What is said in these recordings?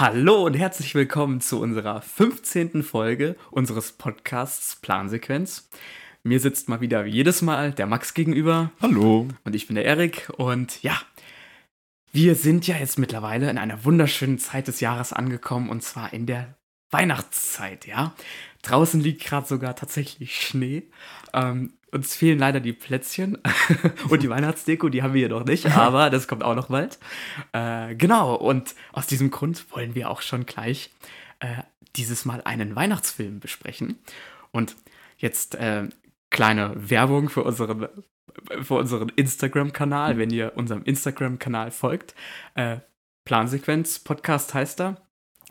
Hallo und herzlich willkommen zu unserer 15. Folge unseres Podcasts Plansequenz. Mir sitzt mal wieder wie jedes Mal der Max gegenüber. Hallo. Und ich bin der Erik. Und ja, wir sind ja jetzt mittlerweile in einer wunderschönen Zeit des Jahres angekommen und zwar in der Weihnachtszeit, ja. Draußen liegt gerade sogar tatsächlich Schnee. Ähm, uns fehlen leider die Plätzchen und die Weihnachtsdeko, die haben wir jedoch nicht, aber das kommt auch noch bald. Äh, genau, und aus diesem Grund wollen wir auch schon gleich äh, dieses Mal einen Weihnachtsfilm besprechen. Und jetzt äh, kleine Werbung für unseren, für unseren Instagram-Kanal, wenn ihr unserem Instagram-Kanal folgt. Äh, Plansequenz Podcast heißt er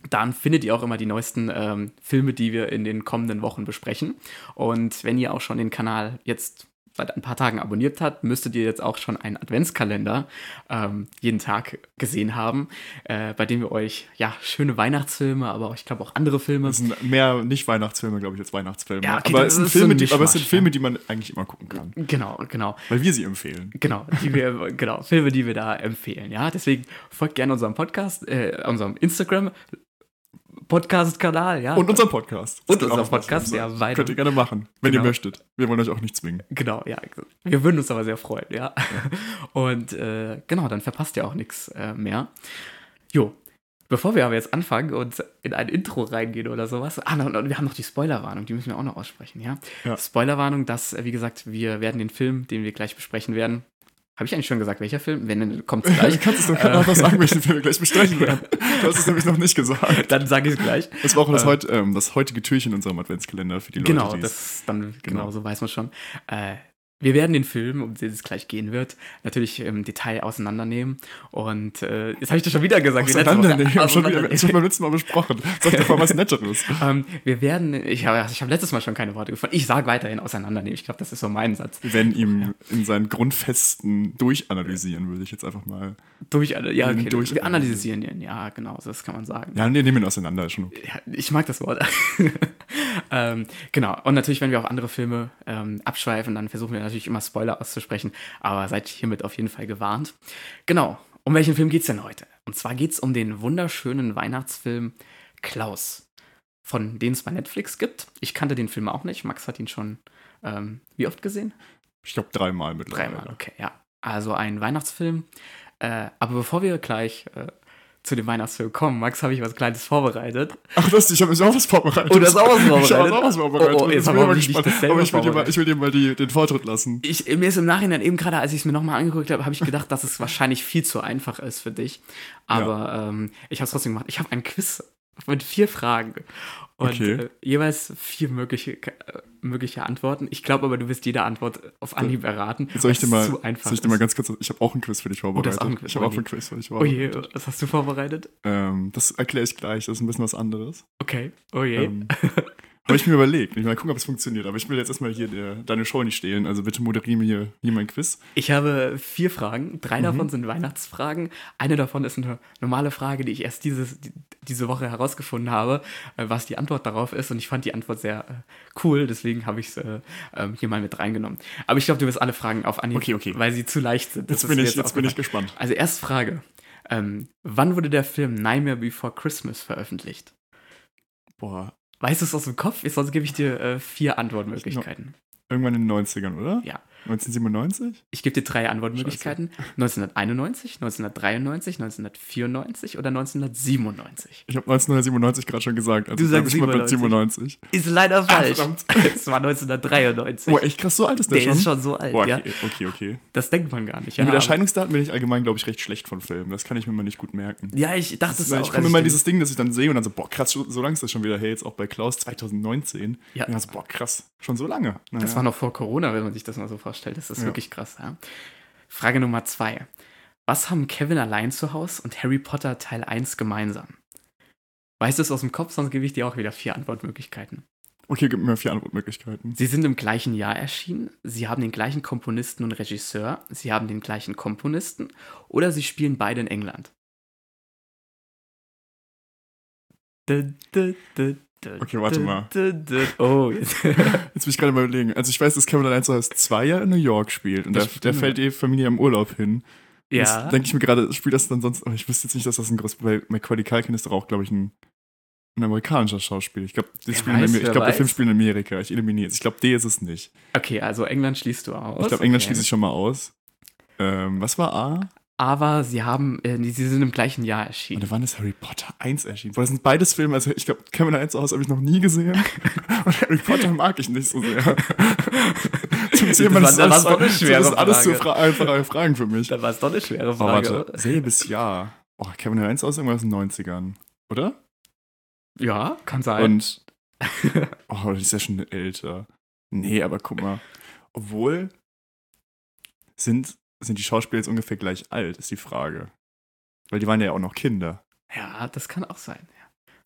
dann findet ihr auch immer die neuesten ähm, Filme, die wir in den kommenden Wochen besprechen. Und wenn ihr auch schon den Kanal jetzt seit ein paar Tagen abonniert habt, müsstet ihr jetzt auch schon einen Adventskalender ähm, jeden Tag gesehen haben, äh, bei dem wir euch ja schöne Weihnachtsfilme, aber auch, ich glaube auch andere Filme. Es sind mehr nicht Weihnachtsfilme, glaube ich, als Weihnachtsfilme. Ja, okay, aber, das es sind so Filme, ein die, aber es sind Filme, die man eigentlich immer gucken kann. Genau, genau. Weil wir sie empfehlen. Genau, die wir, genau, Filme, die wir da empfehlen, ja. Deswegen folgt gerne unserem Podcast, äh, unserem Instagram Podcast-Kanal, ja. Und unserem Podcast. Das Und was Podcast, ja, beide. Könnt ihr gerne machen, wenn Genau. ihr möchtet. Wir wollen euch auch nicht zwingen. Genau, ja. Wir würden uns aber sehr freuen, ja. Und äh, genau, dann verpasst ihr auch nichts äh, mehr. Jo, bevor wir aber jetzt anfangen und in ein Intro reingehen oder sowas. Ah, und, und wir haben noch die Spoilerwarnung, die müssen wir auch noch aussprechen, ja. Ja. Spoilerwarnung, dass, äh, wie gesagt, wir werden den Film, den wir gleich besprechen werden. Habe ich eigentlich schon gesagt, welcher Film? Wenn, dann kommt es Du gleich. kannst es doch gerade Äh. sagen, welchen Film wir gleich besprechen werden. Du hast es nämlich noch nicht gesagt. dann sage ich es gleich. Das war auch das, Äh. heut, ähm, das heutige Türchen in unserem Adventskalender für die Leute, Genau, die es- das dann, genau, Genau. so weiß man schon. Äh, wir werden den Film, um den es gleich gehen wird, natürlich im Detail auseinandernehmen. Und äh, jetzt habe ich das schon wieder gesagt. Woche. Auseinandernehmen. Schon wieder, das haben wir beim letzten Mal besprochen. Sag doch mal was Netteres. ähm, wir werden, ich habe ich hab letztes Mal schon keine Worte gefunden. Ich sage weiterhin auseinandernehmen. Ich glaube, das ist so mein Satz. Wir werden ihm in seinen Grundfesten durchanalysieren, würde ich jetzt einfach mal. Durch, ja, okay, Durch- wir analysieren ihn. Ja, genau, das kann man sagen. Ja, nee, nehmen ihn auseinander, ist schon. Ja, ich mag das Wort. ähm, genau. Und natürlich, wenn wir auch andere Filme ähm, abschweifen, dann versuchen wir natürlich immer Spoiler auszusprechen. Aber seid hiermit auf jeden Fall gewarnt. Genau. Um welchen Film geht's denn heute? Und zwar geht's um den wunderschönen Weihnachtsfilm Klaus, von dem es bei Netflix gibt. Ich kannte den Film auch nicht. Max hat ihn schon ähm, wie oft gesehen? Ich glaube dreimal mittlerweile. Dreimal, okay, ja. Also ein Weihnachtsfilm. Äh, aber bevor wir gleich äh, zu dem Weihnachtsfilm kommen, Max, habe ich was Kleines vorbereitet. Ach, das, ich habe mich auch was vorbereitet. Oh, du hast auch was vorbereitet? Ich habe auch was vorbereitet. Oh, oh, jetzt bin ich mal nicht gespannt. Aber ich will dir mal, ich will dir mal die, den Vortritt lassen. Ich, mir ist im Nachhinein eben gerade, als ich es mir nochmal angeguckt habe, habe ich gedacht, dass es wahrscheinlich viel zu einfach ist für dich. Aber ähm, ich habe es trotzdem gemacht. Ich habe ein Quiz mit vier Fragen. Und Okay. äh, jeweils vier mögliche, äh, mögliche Antworten. Ich glaube aber, du wirst jede Antwort auf Anhieb erraten. Soll ich dir mal, soll ich dir mal ganz kurz, ich habe auch ein Quiz für dich vorbereitet. auch ein Quiz, ich habe auch ein Quiz für dich Oh je, vorbereitet. was hast du vorbereitet? Ähm, das erkläre ich gleich, das ist ein bisschen was anderes. Okay. Oh je. Ähm, habe ich mir überlegt. Ich mal gucken, ob es funktioniert. Aber ich will jetzt erstmal hier der, deine Show nicht stehlen. Also bitte moderiere mir hier, hier mein Quiz. Ich habe vier Fragen. Drei Mhm. davon sind Weihnachtsfragen. Eine davon ist eine normale Frage, die ich erst dieses, die, diese Woche herausgefunden habe, äh, was die Antwort darauf ist. Und ich fand die Antwort sehr äh, cool, deswegen habe ich es äh, ähm, hier mal mit reingenommen. Aber ich glaube, du wirst alle Fragen auf Anhieb, Okay, okay. weil sie zu leicht sind. Das Jetzt bin ich, jetzt bin ich gespannt. Also erste Frage. Ähm, wann wurde der Film Nightmare Before Christmas veröffentlicht? Boah, Weißt du es aus dem Kopf? Sonst gebe ich dir äh, vier Antwortmöglichkeiten. irgendwann in den 90ern, oder? Ja. 1997? Ich gebe dir drei Antwortmöglichkeiten. 1991, 1993, 1994 oder 1997. Ich habe 1997 gerade schon gesagt. Also Du sagst ich mal bei 97. 97. Ist leider falsch. verdammt. es war 1993. Boah, echt krass, so alt ist der, der schon? ist schon so alt, Boah, ja. okay, okay, okay. Das denkt man gar nicht. Ja, mit Erscheinungsdaten bin ich allgemein, glaube ich, recht schlecht von Filmen. Das kann ich mir mal nicht gut merken. ja, ich dachte es auch. ich komme immer in den- dieses Ding, dass ich dann sehe und dann so, boah, krass, so lange ist das schon wieder. Hey, jetzt auch bei Klaus 2019. Ja. Ja, so, boah, krass, schon so lange. Naja. Das war noch vor Corona, wenn man sich das mal so vorstellt. Das ist Ja. wirklich krass. Ja? Frage Nummer zwei. Was haben Kevin allein zu Hause und Harry Potter Teil 1 gemeinsam? Weißt du es aus dem Kopf, sonst gebe ich dir auch wieder vier Antwortmöglichkeiten. Okay, gib mir vier Antwortmöglichkeiten. Sie sind im gleichen Jahr erschienen, sie haben den gleichen Komponisten und Regisseur, sie haben den gleichen Komponisten oder sie spielen beide in England. Dü, dü, dü, Okay, warte mal. Oh, jetzt. Jetzt will ich gerade mal überlegen. Also ich weiß, dass Kevin allein zu Hause zwei Jahre in New York spielt und da, da fällt die Familie im Urlaub hin. Ja. Das denke ich mir gerade, spielt das dann sonst. Aber ich wüsste jetzt nicht, dass das ein groß. Weil Macaulay Culkin ist doch auch, glaube ich, ein, ein amerikanischer Schauspieler. Ich glaube, Wer ich glaube, weiß, der Film spielt in Amerika. Ich eliminiere es. Ich glaube, D ist es nicht. Okay, also England schließt du aus. Ich glaube, England okay. schließe ich schon mal aus. Ähm, was war A? Aber sie haben, äh, sie sind im gleichen Jahr Und erschienen. da wann ist Harry Potter 1 erschienen? Boah, das sind beides Filme, also ich glaube, Kevin 1 aus habe ich noch nie gesehen. Und Harry Potter mag ich nicht so sehr. Zum Thema, Das war- das war doch eine das ist alles zu fra einfache Fragen für mich. Da war es doch eine schwere Oh, Frage. warte, selbes Jahr. Oh, Kevin 1 aus irgendwas in den 90ern, oder? Ja, kann sein. Und. Oh, die ist ja schon älter. Nee, aber guck mal. Obwohl. Sind, sind die Schauspieler jetzt ungefähr gleich alt, ist die Frage. Weil die waren ja auch noch Kinder. ja, das kann auch sein.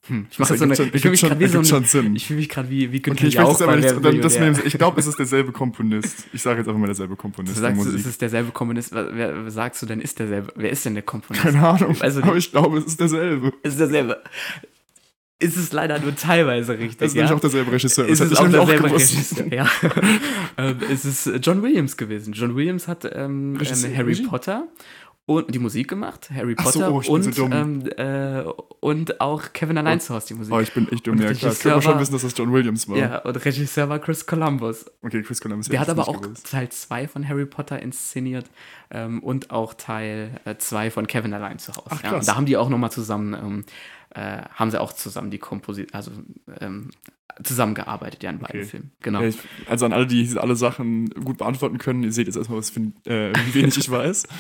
Hm, ich mache so eine, ergibt ich schon- fühle mich gerade wie so schon ein, Sinn. ich fühle mich gerade wie, wie Günther Okay, ich jetzt bei nicht, dann, das nehmen, ich glaube, es ist derselbe Komponist. Ich sage jetzt einfach mal derselbe Du Komponist. der sagst, es Musik. ist derselbe Komponist. Wer, wer sagst du denn, ist derselbe? Wer ist denn der Komponist? Keine Ahnung, Also aber ich glaube, es ist derselbe. Ist derselbe. Ist es leider nur teilweise richtig. Das ist ja? nämlich auch derselbe Regisseur. ist Das es hätte auch derselbe gewusst. Regisseur, ja. ähm, es ist John Williams gewesen. John Williams hat ähm, ähm, Harry? Potter und die Musik gemacht, Harry Ach so, Potter oh, so und, dumm. ähm, äh, und auch Kevin allein zu Hause die Musik. Oh, ich bin echt dumm. Ja, klar. Das könnte man schon wissen, dass das John Williams war. ja, und Regisseur war Chris Columbus. Okay, Chris Columbus Der hat aber auch gewusst. Teil 2 von Harry Potter inszeniert ähm, und auch Teil 2 von Kevin allein zu Hause. Ach, ja, und da haben die auch nochmal zusammen, ähm, äh, haben sie auch zusammen die Komposition, also ähm, zusammengearbeitet, ja, in beiden Okay. Filmen. Genau. Ich, also an alle, die alle Sachen gut beantworten können, ihr seht jetzt erstmal, was für, äh, wie wenig ich weiß.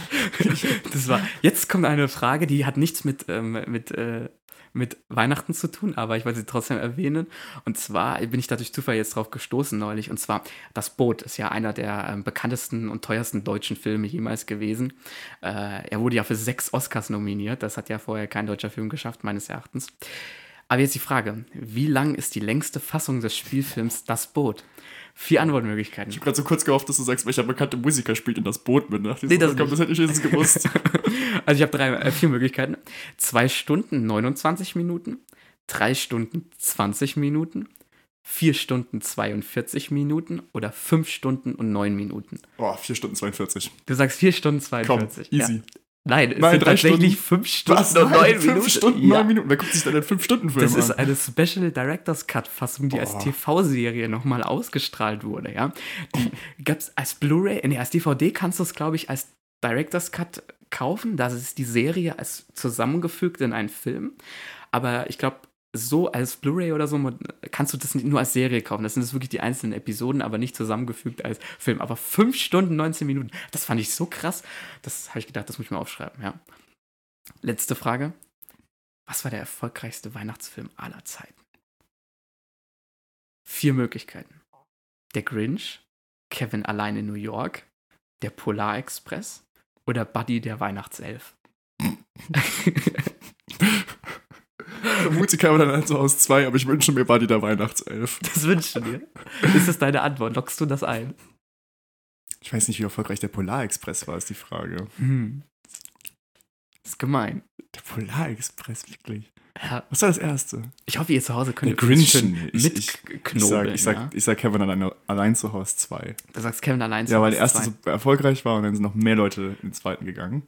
Das war. Jetzt kommt eine Frage, die hat nichts mit, ähm, mit, äh, mit Weihnachten zu tun, aber ich wollte sie trotzdem erwähnen. Und zwar bin ich da durch Zufall jetzt drauf gestoßen neulich. Und zwar, Das Boot ist ja einer der ähm, bekanntesten und teuersten deutschen Filme jemals gewesen. Äh, er wurde ja für sechs Oscars nominiert. Das hat ja vorher kein deutscher Film geschafft, meines Erachtens. Aber jetzt die Frage: Wie lang ist die längste Fassung des Spielfilms Das Boot? Vier Antwortmöglichkeiten. Ich habe gerade so kurz gehofft, dass du sagst, welcher bekannte Musiker spielt in das Boot mit. Nach Nee, das das, das hätte ich jetzt gewusst. Also ich habe drei, äh, vier Möglichkeiten. Zwei Stunden 29 Minuten, drei Stunden 20 Minuten, vier Stunden 42 Minuten oder fünf Stunden und neun Minuten. Boah, 4 Stunden 42. Du sagst vier Stunden Komm, 42. easy. Ja. Nein, es Nein, sind tatsächlich Stunden. fünf Stunden Was? und neun fünf Minuten. Stunden, ja. neun Minuten. Wer guckt sich denn einen 5-Stunden-Film Das ist eine Special Director's Cut Fassung, die als Oh. TV-Serie nochmal ausgestrahlt wurde, ja. Die gab's als Blu-ray, nee, als DVD kannst du es, glaube ich, als Director's Cut kaufen. Das ist die Serie als zusammengefügt in einen Film. Aber ich glaube, so als Blu-ray oder so kannst du das nicht nur als Serie kaufen. Das sind jetzt wirklich die einzelnen Episoden, aber nicht zusammengefügt als Film. Aber 5 Stunden, 19 Minuten, das fand ich so krass. Das habe ich gedacht, das muss ich mal aufschreiben, ja. Letzte Frage. Was war der erfolgreichste Weihnachtsfilm aller Zeiten? Vier Möglichkeiten. Der Grinch, Kevin allein in New York, der Polar Express oder Buddy der Weihnachtself. Der Musiker war dann also aus zwei, aber ich wünsche mir Buddy der Weihnachtself. Das wünschst du dir. Ist das deine Antwort? Lockst du das ein? Ich weiß nicht, wie erfolgreich der Polarexpress war, ist die Frage. Hm. ist gemein. Der Polarexpress, wirklich. Ja, Was war das erste? ich hoffe, ihr zu Hause könnt Der ihr Grinch. schön Ich- ich- sag, ich, sag, ja? ich sag Kevin allein, allein zu Hause 2. Du sagst Kevin allein zu Ja, weil Hause der erste so erfolgreich war und dann sind noch mehr Leute in den zweiten gegangen.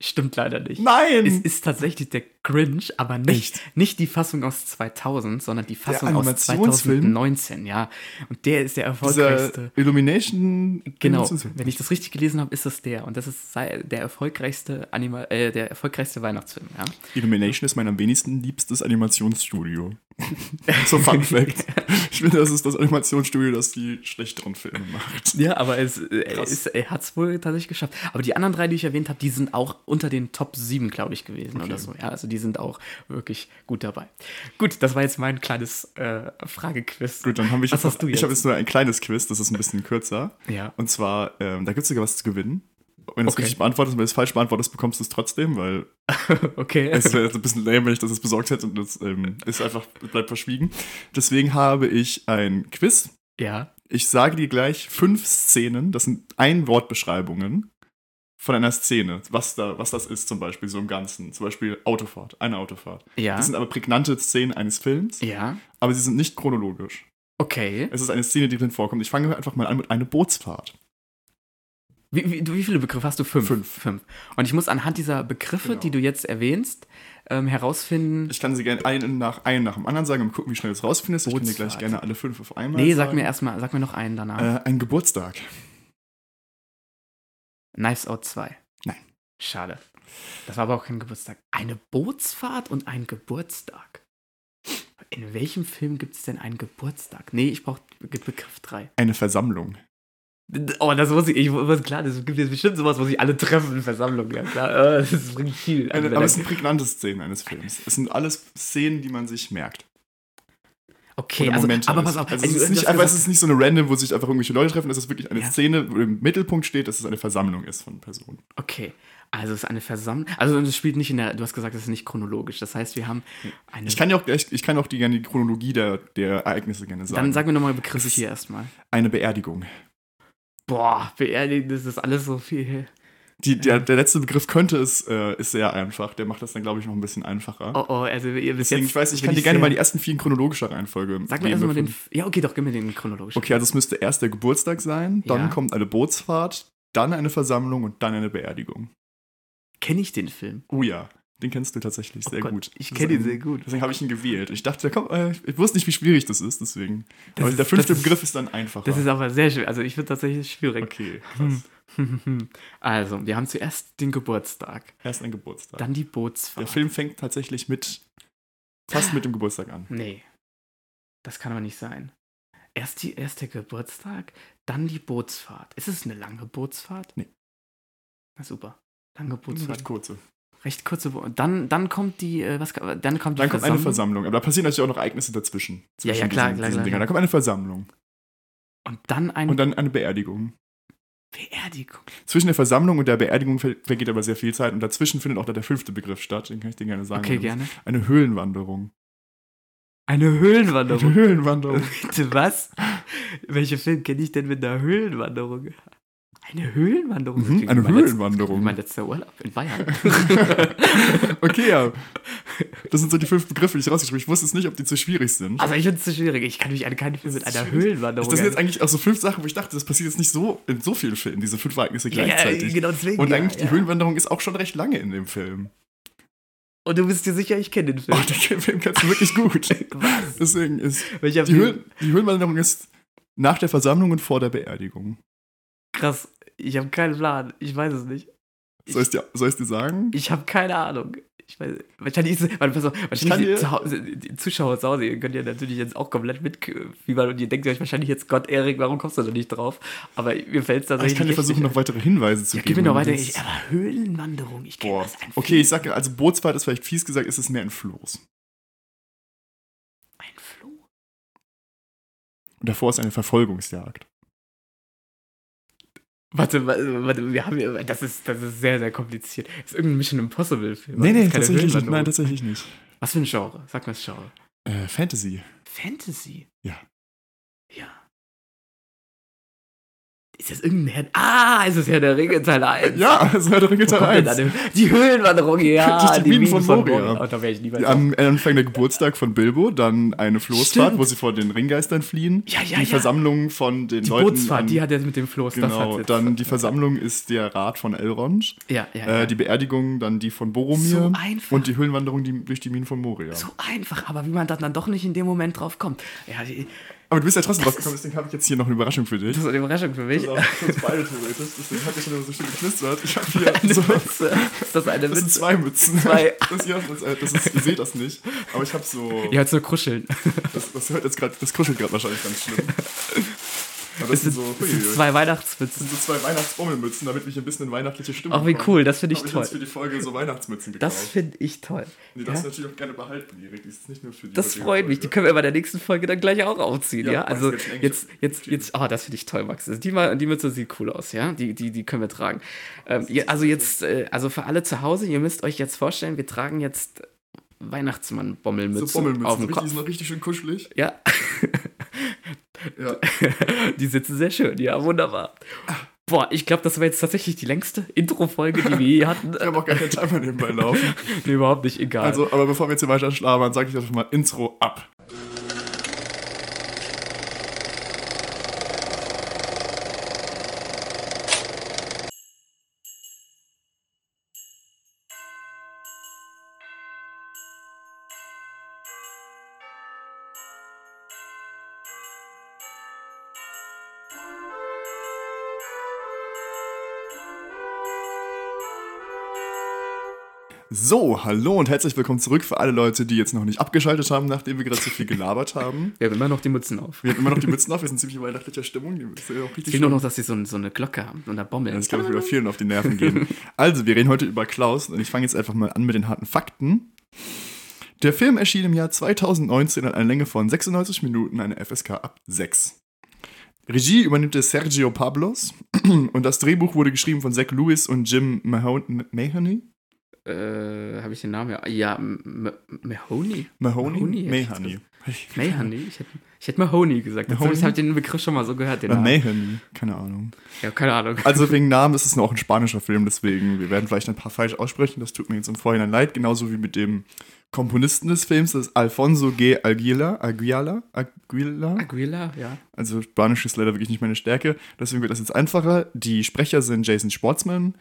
Stimmt leider nicht. Nein! Es ist tatsächlich der Grinch, aber nicht, Echt? nicht die Fassung aus 2000, sondern die Fassung aus Animationsfilm? 2019, ja. Und der ist der Dieser erfolgreichste. Illumination. Genau, wenn ich das richtig gelesen habe, ist das der. Und das ist der erfolgreichste, Anima äh, der erfolgreichste Weihnachtsfilm, ja. Illumination ist mein am wenigsten liebstes Animationsstudio. so Fun Fact. Ich finde, das ist das Animationsstudio, das die schlechteren Filme macht. Ja, aber es, äh, es, er hat es wohl tatsächlich geschafft. Aber die anderen drei, die ich erwähnt habe, die sind auch unter den Top 7, glaube ich, gewesen Okay. oder so. Ja, also die sind auch wirklich gut dabei. Gut, das war jetzt mein kleines äh, Fragequiz. Gut, dann habe ich Was jetzt hast du jetzt? Ich habe jetzt nur ein kleines Quiz, das ist ein bisschen kürzer. Ja. Und zwar, ähm, da gibt es sogar was zu gewinnen. Wenn du es Okay. richtig beantwortest wenn du es falsch beantwortest, bekommst du es trotzdem, weil Okay. es wäre jetzt ein bisschen lame, wenn ich das jetzt besorgt hätte und das ähm, ist einfach, bleibt verschwiegen. Deswegen habe ich ein Quiz. ja. Ich sage dir gleich fünf Szenen, das sind Ein-Wort-Beschreibungen von einer Szene, was, da, was das ist zum Beispiel, so im Ganzen. Zum Beispiel Autofahrt, eine Autofahrt. Ja. Das sind aber prägnante Szenen eines Films, ja. aber sie sind nicht chronologisch. Okay. Es ist eine Szene, die drin vorkommt. Ich fange einfach mal an mit einer Bootsfahrt. Wie, wie, wie viele Begriffe hast du? Fünf. Fünf. Fünf. Und ich muss anhand dieser Begriffe, Genau. die du jetzt erwähnst, ähm, herausfinden. Ich kann sie gerne einen nach, einen nach dem anderen sagen und gucken, wie schnell du es rausfindest. Ich kann dir gleich Bootsfahrt. gerne alle fünf auf einmal Nee, sagen. sag mir erstmal, sag mir noch einen danach. Äh, ein Geburtstag. Knives Out 2. Nein. Schade. Das war aber auch kein Geburtstag. Eine Bootsfahrt und ein Geburtstag. In welchem Film gibt es denn einen Geburtstag? Nee, ich brauche Begriff 3. Eine Versammlung. Oh, das muss ich, ich muss klar, das gibt jetzt bestimmt sowas, wo sich alle treffen in Versammlungen, ja klar. Äh, Das bringt viel. Eine, aber er- es sind prägnante Szenen eines Films. Es sind alles Szenen, die man sich merkt. Okay, also, Momente. aber pass auf. Also, also, es, ist nicht einfach, es ist nicht so eine random, wo sich einfach irgendwelche Leute treffen. Es ist wirklich eine Ja. Szene, wo im Mittelpunkt steht, dass es eine Versammlung ist von Personen. Okay, also es ist eine Versammlung. Also es spielt nicht in der, du hast gesagt, es ist nicht chronologisch. Das heißt, wir haben eine. Ich kann ja auch gleich, ich kann auch die, gerne die Chronologie der, der Ereignisse gerne sagen. dann sag mir nochmal Begriff Es ist- hier erstmal. eine Beerdigung. Boah, beerdigen, das ist alles so viel. Die, der, der letzte Begriff könnte es, äh, ist sehr einfach. Der macht das dann, glaube ich, noch ein bisschen einfacher. Oh, oh, also ihr bis Deswegen, jetzt. ich weiß, ich kann dir gerne mal die ersten vier in chronologischer Reihenfolge Sag mir erstmal den. Ja, okay, doch, gib mir den chronologisch. Okay, also es müsste erst der Geburtstag sein, dann Ja. kommt eine Bootsfahrt, dann eine Versammlung und dann eine Beerdigung. Kenne ich den Film? Oh ja, den kennst du tatsächlich Oh sehr Gott, gut. Ich kenne ist ihn sehr gut. Deswegen habe ich ihn gewählt. Ich dachte, komm, äh, ich wusste nicht, wie schwierig das ist, deswegen. Das aber ist- der fünfte das ist- Begriff ist dann einfacher. Das ist aber sehr schwer. Also ich finde tatsächlich schwierig. okay, Hm. Also, wir haben zuerst den Geburtstag, Erst ein Geburtstag. dann die Bootsfahrt. der Film fängt tatsächlich mit, fast mit dem Geburtstag an. Nee. Das kann aber nicht sein. Erst, die, erst der Geburtstag, dann die Bootsfahrt. Ist es eine lange Bootsfahrt? Nee. Na super. Lange Recht Bootsfahrt. kurze. Recht kurze Bo Dann, dann kommt die, äh, was, dann kommt die Dann kommt eine Versammlung, aber da passieren natürlich auch noch Ereignisse dazwischen. Ja, ja, klar, diesen, klar, diesen klar, klar. Da kommt eine Versammlung. Und dann eine Und dann eine Beerdigung. Beerdigung. Zwischen der Versammlung und der Beerdigung ver vergeht aber sehr viel Zeit und dazwischen findet auch der fünfte Begriff statt, den kann ich dir gerne sagen. Okay, gerne. Eine Höhlenwanderung. Eine Eine Höhlenwanderung. Höhlenwanderung. Bitte was? Welche Film kenne ich denn mit einer Höhlenwanderung? Eine Höhlenwanderung? Mhm, eine mein letz- Höhlenwanderung. wie Mein letzter Urlaub in Bayern. okay, ja. Das sind so die fünf Begriffe, die ich rausgeschrieben habe. Ich wusste es nicht, ob die zu schwierig sind. Also ich finde es zu schwierig. Ich kann mich an keinen Film mit einer schwierig. Höhlenwanderung das sind jetzt eigentlich auch so fünf Sachen, wo ich dachte, das passiert jetzt nicht so in so vielen Filmen, diese fünf Ereignisse ja, ja, gleichzeitig. genau deswegen. Und ja, eigentlich, die ja. Höhlenwanderung ist auch schon recht lange in dem Film. Und du bist dir sicher, ich kenne den Film. Oh, den Film kennst du wirklich gut. Was? Deswegen ist Welcher die? Höhlen, die Höhlenwanderung ist nach der Versammlung und vor der Beerdigung. Krass. Ich habe keinen Plan. Ich weiß es nicht. Soll ich dir, soll ich dir sagen? Ich habe keine Ahnung. Ich weiß, wahrscheinlich ist, warte, pass auf, wahrscheinlich die, zu Hause, die Zuschauer zu Hause, ihr könnt ja natürlich jetzt auch komplett mitfiebern und ihr denkt euch wahrscheinlich jetzt, Gott, Erik, warum kommst du da nicht drauf? Aber mir fällt es Aber tatsächlich ich kann dir versuchen, noch weitere Hinweise zu Ja, geben. gib mir noch wenn du weiter. willst. Ich, aber Höhlenwanderung, ich kenne das ein Okay, ich sage, also Bootsfahrt ist vielleicht fies gesagt, ist es mehr ein Floß. Ein Floh. Und davor ist eine Verfolgungsjagd. Warte, warte, warte, wir haben das ist, das ist sehr, sehr kompliziert. Das ist irgendein Mission Impossible Film. Nee, nee, tatsächlich nicht. Nein, tatsächlich nicht. Was für ein Genre? Sag mal das Genre. Äh, Fantasy. Fantasy? Ja. Ist das irgendein Herr... Ah, ist es Herr der Ringe Teil 1? Ja, also Herr der Ringe Teil kommt denn 1. da denn- Die Höhlenwanderung, ja. Durch die Minen von Moria. Oh, da wäre ich niemals... Am Anfang der Geburtstag von Bilbo, dann eine Floßfahrt, Stimmt. wo sie vor den Ringgeistern fliehen. Ja, ja, die ja. Versammlung von den die Leuten. Bootsfahrt, an- die hat er mit dem Floß. Genau, dann die Versammlung ist der Rat von Elrond. Ja, ja, Äh, ja. die Beerdigung dann die von Boromir. So einfach. Und die Höhlenwanderung die, durch die Minen von Moria. so einfach, aber wie man dann, dann doch nicht in dem Moment drauf kommt. Ja, die, Aber du bist ja trotzdem draufgekommen, deswegen habe ich jetzt hier noch eine Überraschung für dich. das ist eine Überraschung für mich. Das ist auch für uns beide theoretisch, deswegen hat ich schon immer so schön geknistert. Ich habe hier Eine so, Mütze. Ist das eine das sind Mütze? zwei Mützen. Zwei. Das, hier, das, äh, das ist, ihr seht das nicht, aber ich habe so, Ja, jetzt nur kuscheln. das, das hört jetzt gerade, das kuschelt gerade wahrscheinlich ganz schlimm. Das sind, so, es sind zwei das Weihnachtsmützen. sind so zwei Weihnachtsbommelmützen, damit hier ein bisschen in weihnachtliche Stimmung Ach, wie kommen. cool, das finde ich ich toll. uns für die Folge so Weihnachtsmützen Das gekauft. finde ich toll. Die darfst Ja? du natürlich auch gerne behalten, Erik. Die ist nicht nur für die Das freut mich. Die können wir bei der nächsten Folge dann gleich auch aufziehen, ja? Ja, Also jetzt jetzt, jetzt, ah, das finde ich toll, Max. Also Die, die Mütze sieht cool aus, ja? Die, die, die können wir tragen. Ähm, also jetzt, äh, also für alle zu Hause, ihr müsst euch jetzt vorstellen, wir tragen jetzt Weihnachtsmann-Bommelmützen So Bommelmützen, auf dem richtig, die Kopf. sind noch richtig schön kuschelig. Ja, Ja. die sitzen sehr schön, ja, wunderbar. Boah, ich glaube, das war jetzt tatsächlich die längste Intro-Folge, die wir je hatten. Ich habe auch gar keinen Timer nebenbei laufen. nee, überhaupt nicht, egal. Also, aber bevor wir jetzt hier weiter schlabern, sage ich einfach mal Intro ab. So, hallo und herzlich willkommen zurück für alle Leute, die jetzt noch nicht abgeschaltet haben, nachdem wir gerade so viel gelabert haben. Wir haben immer noch die Mützen auf. Wir haben immer noch die Mützen auf, wir sind ziemlich weihnachtlicher Stimmung. Ich will nur noch, dass sie so, so eine Glocke haben und eine Bommel. Das kann ich wieder vielen auf die Nerven gehen. Also, wir reden heute über Klaus und ich fange jetzt einfach mal an mit den harten Fakten. Der Film erschien im Jahr 2019 an einer Länge von 96 Minuten, eine FSK ab 6. Regie übernimmt Sergio Pablos und das Drehbuch wurde geschrieben von Zach Lewis und Jim Mahon Mahoney. Äh, habe ich den Namen? Ja, ja Mahoney. Mahoney? Mahoney, Mahoney. Ich hätte, ich hätte Mahoney gesagt. Mahoney? habe ich den Begriff schon mal so gehört. Den Oder Namen. Mahoney, keine Ahnung. Ja, keine Ahnung. Also wegen Namen ist es noch ein spanischer Film, deswegen, wir werden vielleicht ein paar falsch aussprechen, das tut mir jetzt im Vorhinein leid, genauso wie mit dem Komponisten des Films, das ist Alfonso G. Aguila, Aguila, Aguila. Aguila, ja. Also Spanisch ist leider wirklich nicht meine Stärke, deswegen wird das jetzt einfacher. Die Sprecher sind Jason Schwartzman,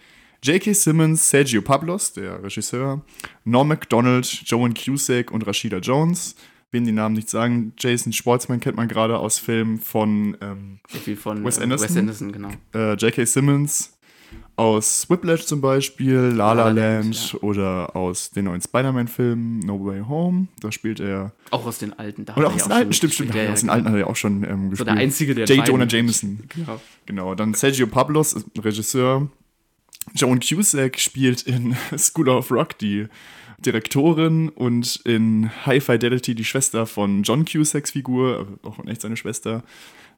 J.K. Simmons, Sergio Pablos, der Regisseur, Norm MacDonald, Joan Cusack und Rashida Jones. Wen die Namen nicht sagen, Jason Schwartzman kennt man gerade aus Filmen von ähm, So von Wes äh, Anderson? Wes Anderson, genau. äh, J.K. Simmons aus Whiplash zum Beispiel, La La La La Land Land, oder aus den neuen Spider-Man-Filmen No Way Home. Da spielt er. Auch aus den alten. Da Oder er aus ja den alten, stimmt, stimmt. Ja, aus ja, den alten hat er ja auch schon ähm, So gespielt. der einzige, der J. Jonah Jameson. Genau. Genau. Dann Sergio Pablos, Regisseur. Joan Cusack spielt in School of Rock die Direktorin und in High Fidelity die Schwester von John Cusacks Figur, äh, auch in echt seine Schwester.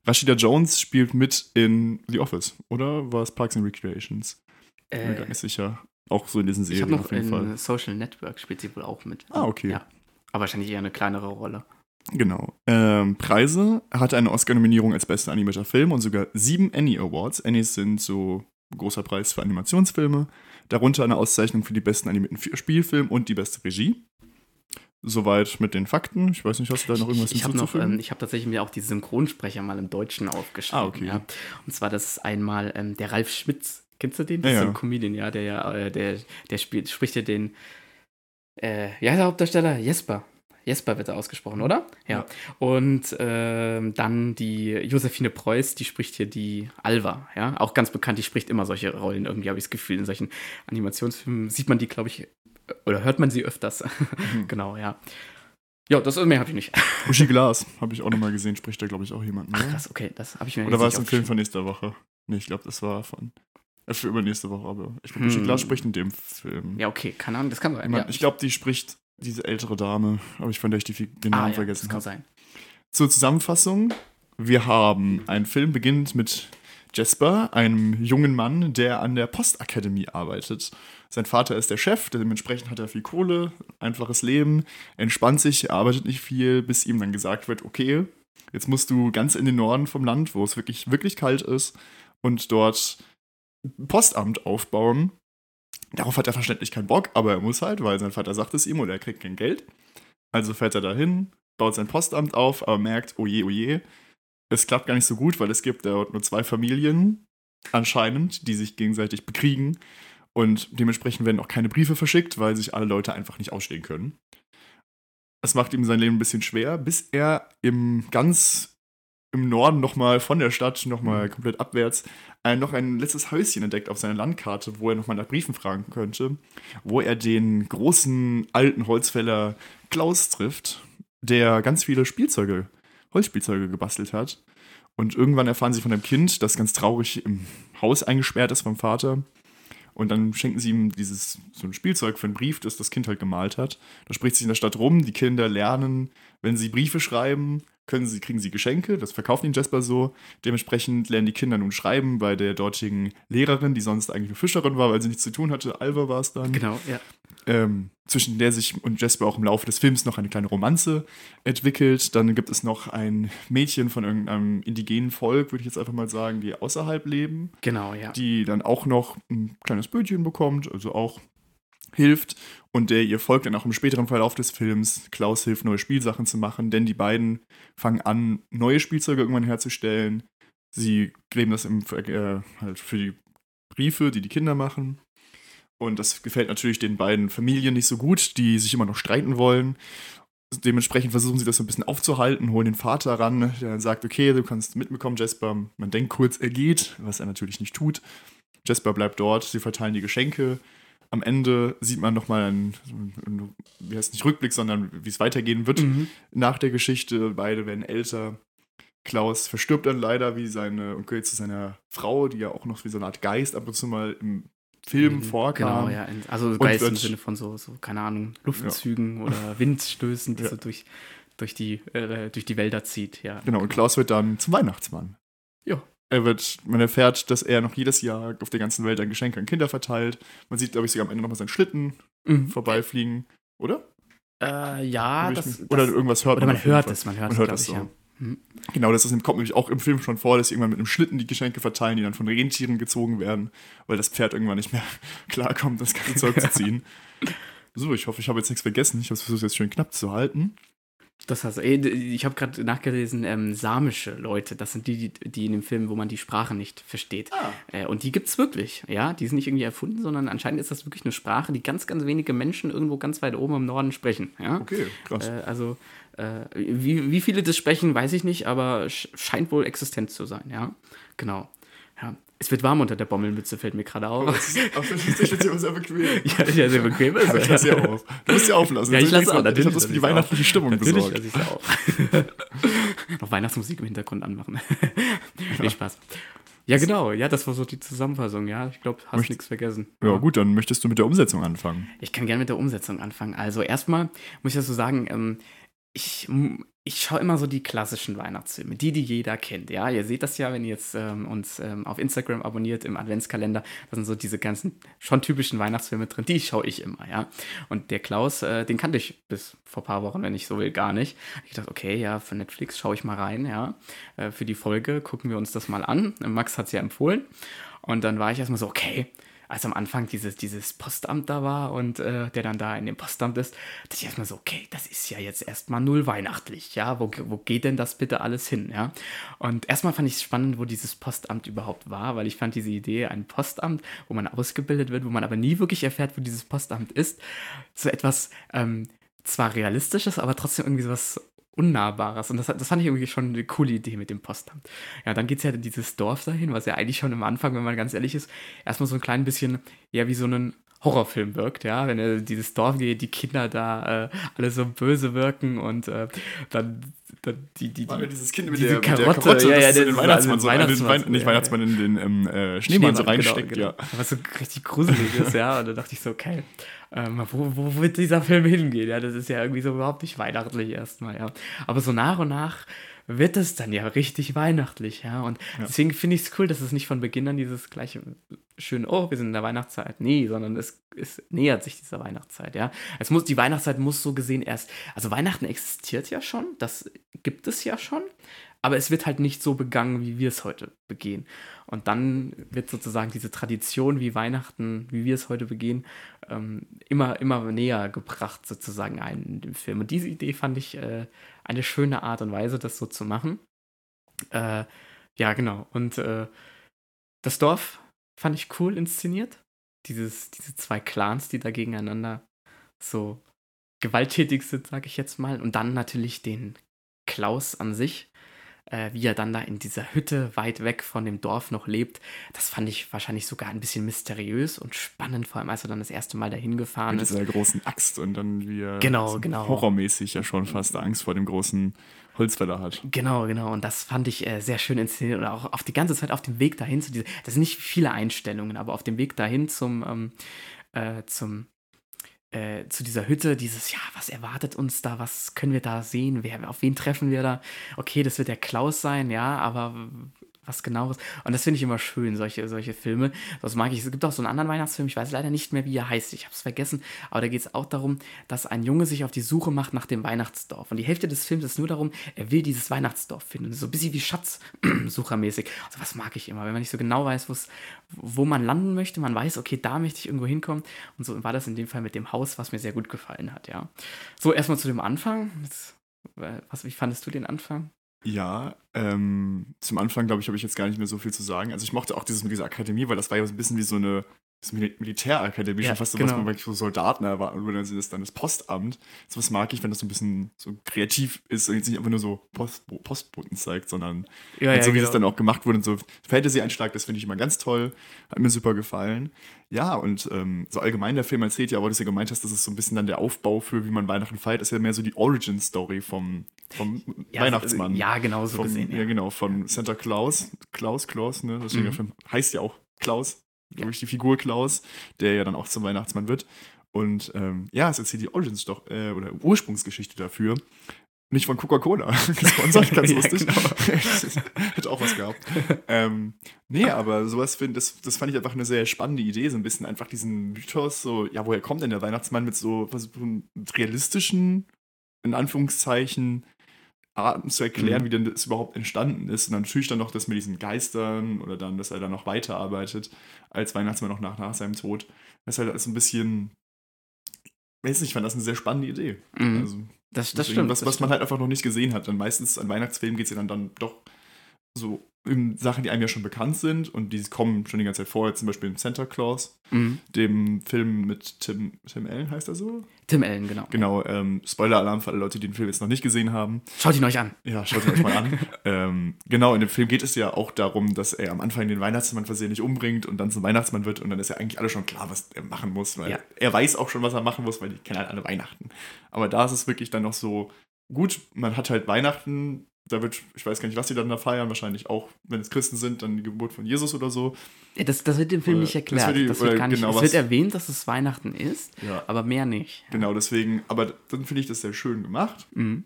Rashida Jones spielt mit in The Office, oder war es Parks and Recreations? Bin mir gar Äh, nicht sicher. Auch so in diesen ich Serien habe noch auf jeden Fall. in Social Network spielt sie wohl auch mit. Ah, okay. Ja. Aber wahrscheinlich eher eine kleinere Rolle. Genau. Ähm, Preise hatte eine Oscar-Nominierung als bester animierter Film und sogar sieben Annie Awards. Annies sind so großer Preis für Animationsfilme. Darunter eine Auszeichnung für die besten animierten Fi- Spielfilm und die beste Regie. Soweit mit den Fakten. Ich weiß nicht, hast du da noch irgendwas ich ich noch, hinzuzufügen? ähm, ich habe tatsächlich mir auch die Synchronsprecher mal im Deutschen aufgeschrieben. Ah, okay. Ja. Und zwar, das ist einmal ähm, der Ralf Schmitz. Kennst du den? Ja, Das ist so ja. ein Comedian, ja, der, ja, äh, der, der spielt, spricht ja den, äh, ja, der Hauptdarsteller, Jesper. Jesper wird er ausgesprochen, oder? Ja. Ja. Und ähm, dann die Josephine Preuß, die spricht hier die Alva, ja. Auch ganz bekannt, die spricht immer solche Rollen, irgendwie habe ich das Gefühl. In solchen Animationsfilmen sieht man die, glaube ich, oder hört man sie öfters. Mhm. genau, ja. Ja, das mehr habe ich nicht. Uschi Glas, habe ich auch nochmal gesehen, spricht da, glaube ich, auch jemand. Ach Ne? krass, okay, das habe ich mir Oder war es ein Film von nächster Woche? Nee, ich glaube, das war von. Äh, für übernächste Woche, aber ich glaube, Uschi Hm. Glas spricht in dem Film. Ja, okay, keine Ahnung, das kann sein. Ich, mein, ja. ich glaube, die spricht diese ältere Dame, aber ich fand, dass ich die, den ah, Namen ja, vergessen das kann habe. sein. Zur Zusammenfassung: Wir haben einen Film beginnt mit Jasper, einem jungen Mann, der an der Postakademie arbeitet. Sein Vater ist der Chef, dementsprechend hat er viel Kohle, einfaches Leben, entspannt sich, er arbeitet nicht viel, bis ihm dann gesagt wird, okay, jetzt musst du ganz in den Norden vom Land, wo es wirklich, wirklich kalt ist, und dort Postamt aufbauen. Darauf hat er verständlich keinen Bock, aber er muss halt, weil sein Vater sagt es ihm oder er kriegt kein Geld. Also fährt er dahin, baut sein Postamt auf, aber merkt, oh je, oh es klappt gar nicht so gut, weil es gibt dort nur zwei Familien anscheinend, die sich gegenseitig bekriegen. Und dementsprechend werden auch keine Briefe verschickt, weil sich alle Leute einfach nicht ausstehen können. Es macht ihm sein Leben ein bisschen schwer, bis er im ganz im Norden nochmal von der Stadt, nochmal komplett abwärts, ein, noch ein letztes Häuschen entdeckt auf seiner Landkarte, wo er nochmal nach Briefen fragen könnte, wo er den großen alten Holzfäller Klaus trifft, der ganz viele Spielzeuge, Holzspielzeuge gebastelt hat. Und irgendwann erfahren sie von einem Kind, das ganz traurig im Haus eingesperrt ist vom Vater. Und dann schenken sie ihm dieses so ein Spielzeug für einen Brief, das das Kind halt gemalt hat. Das spricht sich in der Stadt rum. Die Kinder lernen, wenn sie Briefe schreiben, können sie, kriegen sie Geschenke. Das verkauft ihnen Jasper so. Dementsprechend lernen die Kinder nun schreiben bei der dortigen Lehrerin, die sonst eigentlich eine Fischerin war, weil sie nichts zu tun hatte. Alva war es dann Genau, ja. ähm, zwischen der sich und Jasper auch im Laufe des Films noch eine kleine Romanze entwickelt. Dann gibt es noch ein Mädchen von irgendeinem indigenen Volk, würde ich jetzt einfach mal sagen, die außerhalb leben, Genau, ja. die dann auch noch ein kleines Bötchen bekommt, also auch hilft und der ihr folgt dann auch im späteren Verlauf des Films. Klaus hilft, neue Spielsachen zu machen, denn die beiden fangen an, neue Spielzeuge irgendwann herzustellen. Sie geben das im, äh, halt für die Briefe, die die Kinder machen. Und das gefällt natürlich den beiden Familien nicht so gut, die sich immer noch streiten wollen. Dementsprechend versuchen sie das so ein bisschen aufzuhalten, holen den Vater ran, der dann sagt, okay, du kannst mitbekommen, Jasper. Man denkt kurz, er geht, was er natürlich nicht tut. Jasper bleibt dort, sie verteilen die Geschenke am Ende sieht man nochmal einen, einen, wie heißt nicht Rückblick, sondern wie es weitergehen wird Mhm. nach der Geschichte. Beide werden älter. Klaus verstirbt dann leider wie seine und gehört zu seiner Frau, die ja auch noch wie so eine Art Geist ab und zu mal im Film vorkam. Genau, ja. Also Geist im wird- Sinne von so, so, keine Ahnung, Luftzügen oder Windstößen, die Ja. so durch, durch, die, äh, durch die Wälder zieht, ja. Genau, und Klaus wird dann zum Weihnachtsmann. Ja. Er wird, man erfährt, dass er noch jedes Jahr auf der ganzen Welt ein Geschenk an Kinder verteilt. Man sieht, glaube ich, sogar am Ende nochmal seinen Schlitten Mhm. vorbeifliegen, oder? Äh, ja, das, mich- oder das, irgendwas hört oder man jeden hört es, man hört Man es, hört es ich, so. ja. Mhm. Genau, das ist, kommt nämlich auch im Film schon vor, dass sie irgendwann mit einem Schlitten die Geschenke verteilen, die dann von Rentieren gezogen werden, weil das Pferd irgendwann nicht mehr klarkommt, das ganze Zeug zu ziehen. So, ich hoffe, ich habe jetzt nichts vergessen. Ich habe versucht, jetzt schön knapp zu halten. Das heißt, ey, ich habe gerade nachgelesen, ähm, samische Leute, das sind die, die, die in dem Film, wo man die Sprache nicht versteht. Ah. Äh, und die gibt's wirklich, ja. Die sind nicht irgendwie erfunden, sondern anscheinend ist das wirklich eine Sprache, die ganz, ganz wenige Menschen irgendwo ganz weit oben im Norden sprechen, ja. Okay, krass. Äh, also, äh, wie, wie viele das sprechen, weiß ich nicht, aber sch scheint wohl existent zu sein, ja. Genau. Ja. Es wird warm unter der Bommelmütze, fällt mir gerade auf. Ist jetzt hier sehr bequem. ja, ja, sehr bequem ist Ich lass sie auf. Du musst sie auflassen. Ja, ich lasse auch, Ich natürlich. habe das für die weihnachtliche Stimmung. Natürlich besorgt. lasse ich auch. Noch Weihnachtsmusik im Hintergrund anmachen. nee, Spaß. Ja, genau. Ja, das war so die Zusammenfassung. Ja, ich glaube, hast Möcht- nichts vergessen. Ja, gut, dann möchtest du mit der Umsetzung anfangen. Ich kann gerne mit der Umsetzung anfangen. Also erstmal muss ich das so sagen, ähm, ich, ich schaue immer so die klassischen Weihnachtsfilme, die, die jeder kennt. Ja, ihr seht das ja, wenn ihr jetzt ähm, uns ähm, auf Instagram abonniert im Adventskalender. Da sind so diese ganzen schon typischen Weihnachtsfilme drin. Die schaue ich immer, ja. Und der Klaus, äh, den kannte ich bis vor ein paar Wochen, wenn ich so will, gar nicht. Ich dachte, okay, ja, für Netflix schaue ich mal rein, ja. Äh, für die Folge gucken wir uns das mal an. Max hat es ja empfohlen. Und dann war ich erstmal so, okay, als am Anfang dieses, dieses Postamt da war und äh, der dann da in dem Postamt ist, dachte ich erstmal so, okay, das ist ja jetzt erstmal null weihnachtlich, ja, wo, wo geht denn das bitte alles hin, ja? Und erstmal fand ich es spannend, wo dieses Postamt überhaupt war, weil ich fand diese Idee, ein Postamt, wo man ausgebildet wird, wo man aber nie wirklich erfährt, wo dieses Postamt ist, so etwas ähm, zwar realistisches, aber trotzdem irgendwie sowas Unnahbares. Und das, das fand ich irgendwie schon eine coole Idee mit dem Postamt. Ja, dann geht es ja in dieses Dorf dahin, was ja eigentlich schon am Anfang, wenn man ganz ehrlich ist, erstmal so ein klein bisschen, ja, wie so ein Horrorfilm wirkt, ja, wenn er in dieses Dorf geht, die Kinder da äh, alle so böse wirken und äh, dann, dann die, die, ja die, dieses Kind mit der, mit der Karotte, Karotte, ja, ja, das den Weihnachtsmann, so, Weihnachtsmann, den nicht ja, Weihnachtsmann, in den ähm, äh, Schneemann so reinsteckt, genau, ja. genau. Was so richtig gruselig ist, ja. Und da dachte ich so, okay, ähm, wo, wo wird dieser Film hingehen? Ja, das ist ja irgendwie so überhaupt nicht weihnachtlich erstmal, ja. Aber so nach und nach wird es dann ja richtig weihnachtlich, ja. Und Ja. deswegen finde ich es cool, dass es nicht von Beginn an dieses gleiche schön, oh, wir sind in der Weihnachtszeit. Nee, sondern es, es nähert sich dieser Weihnachtszeit, ja. Es muss, die Weihnachtszeit muss so gesehen erst, also Weihnachten existiert ja schon, das gibt es ja schon, aber es wird halt nicht so begangen, wie wir es heute begehen. Und dann wird sozusagen diese Tradition, wie Weihnachten, wie wir es heute begehen, ähm, immer, immer näher gebracht, sozusagen ein in dem Film. Und diese Idee fand ich äh, eine schöne Art und Weise, das so zu machen. Äh, ja, genau. Und äh, das Dorf fand ich cool inszeniert. Dieses, diese zwei Clans, die da gegeneinander so gewalttätig sind, sag ich jetzt mal. Und dann natürlich den Klaus an sich, äh, wie er dann da in dieser Hütte weit weg von dem Dorf noch lebt. Das fand ich wahrscheinlich sogar ein bisschen mysteriös und spannend, vor allem als er dann das erste Mal dahin gefahren Mit ist. dieser großen Axt und dann wie er Genau, so genau. horrormäßig ja schon fast Angst vor dem großen Holzfäller hat. Genau, genau. Und das fand ich äh, sehr schön inszeniert. Und auch auf die ganze Zeit auf dem Weg dahin zu dieser, das sind nicht viele Einstellungen, aber auf dem Weg dahin zum, ähm, äh, zum, äh, zu dieser Hütte, dieses, ja, was erwartet uns da, was können wir da sehen, wer, auf wen treffen wir da? Okay, das wird der Klaus sein, ja, aber was genaues. Und das finde ich immer schön, solche, solche Filme. Das mag ich. Es gibt auch so einen anderen Weihnachtsfilm, ich weiß leider nicht mehr, wie er heißt, ich habe es vergessen, aber da geht es auch darum, dass ein Junge sich auf die Suche macht nach dem Weihnachtsdorf. Und die Hälfte des Films ist nur darum, er will dieses Weihnachtsdorf finden. So ein bisschen wie Schatzsuchermäßig. Also was mag ich immer, wenn man nicht so genau weiß, wo man landen möchte. Man weiß, okay, da möchte ich irgendwo hinkommen. Und so war das in dem Fall mit dem Haus, was mir sehr gut gefallen hat, ja. So, erstmal zu dem Anfang. Jetzt, äh, was, wie fandest du den Anfang? Ja, ähm, zum Anfang, glaube ich, habe ich jetzt gar nicht mehr so viel zu sagen. Also ich mochte auch dieses mit dieser Akademie, weil das war ja so ein bisschen wie so eine das Mil Militärakademie, Ja, schon fast so, genau. was man wirklich so Soldaten erwarten würde. Dann ist das dann das Postamt. So was mag ich, wenn das so ein bisschen so kreativ ist und jetzt nicht einfach nur so Post Postboten zeigt, sondern Ja, und ja, so wie genau. es dann auch gemacht wurde und so Fantasy-Einschlag, das finde ich immer ganz toll. Hat mir super gefallen. Ja, und ähm, so allgemein der Film erzählt ja, aber du ja gemeint hast, das ist so ein bisschen dann der Aufbau für, wie man Weihnachten feiert, ist ja mehr so die Origin-Story vom, vom Weihnachtsmann. Ja, genau so vom, gesehen. ja. Ja. genau, von Santa Claus. Klaus, Klaus, ne? Deswegen Mhm. der Film heißt ja auch Klaus. Wirklich die Figur Klaus, der ja dann auch zum Weihnachtsmann wird. Und ähm, ja, es erzählt die Origins doch, äh, oder Ursprungsgeschichte dafür. Nicht von Coca-Cola gesponsert, ganz Ja, lustig. genau. Hätte auch was gehabt. ähm, nee, aber sowas finde das, das fand ich einfach eine sehr spannende Idee, so ein bisschen einfach diesen Mythos, so, ja, woher kommt denn der Weihnachtsmann mit so, was, so einem realistischen, in Anführungszeichen, Arten zu erklären, Mhm. wie denn das überhaupt entstanden ist. Und dann natürlich dann noch das mit diesen Geistern oder dann, dass er dann noch weiterarbeitet als Weihnachtsmann noch nach, nach seinem Tod. Das ist halt alles ein bisschen, weiß nicht, ich fand das eine sehr spannende Idee. Mhm. Also, das, das Deswegen, stimmt. was, das was man halt einfach noch nicht gesehen hat. Dann meistens an Weihnachtsfilmen geht es ja dann, dann doch so in Sachen, die einem ja schon bekannt sind und die kommen schon die ganze Zeit vor, zum Beispiel in Santa Claus, Mhm. dem Film mit Tim, Tim Allen, heißt er so? Tim Allen, genau. Genau, ähm, Spoiler-Alarm für alle Leute, die den Film jetzt noch nicht gesehen haben. Schaut ihn euch an. Ja, schaut ihn euch mal an. ähm, genau, in dem Film geht es ja auch darum, dass er am Anfang den Weihnachtsmann versehentlich umbringt und dann zum Weihnachtsmann wird und dann ist ja eigentlich alles schon klar, was er machen muss, weil Ja. er weiß auch schon, was er machen muss, weil die kennen halt alle Weihnachten. Aber da ist es wirklich dann noch so, gut, man hat halt Weihnachten, da wird, ich weiß gar nicht, was die dann da feiern, wahrscheinlich auch, wenn es Christen sind, dann die Geburt von Jesus oder so. Ja, das, das wird im Film Oder- nicht das erklärt. wird die- Das wird gar nicht, genau es was- wird erwähnt, dass es Weihnachten ist, Ja. aber mehr nicht. Genau, deswegen, aber dann finde ich das sehr schön gemacht. Mhm.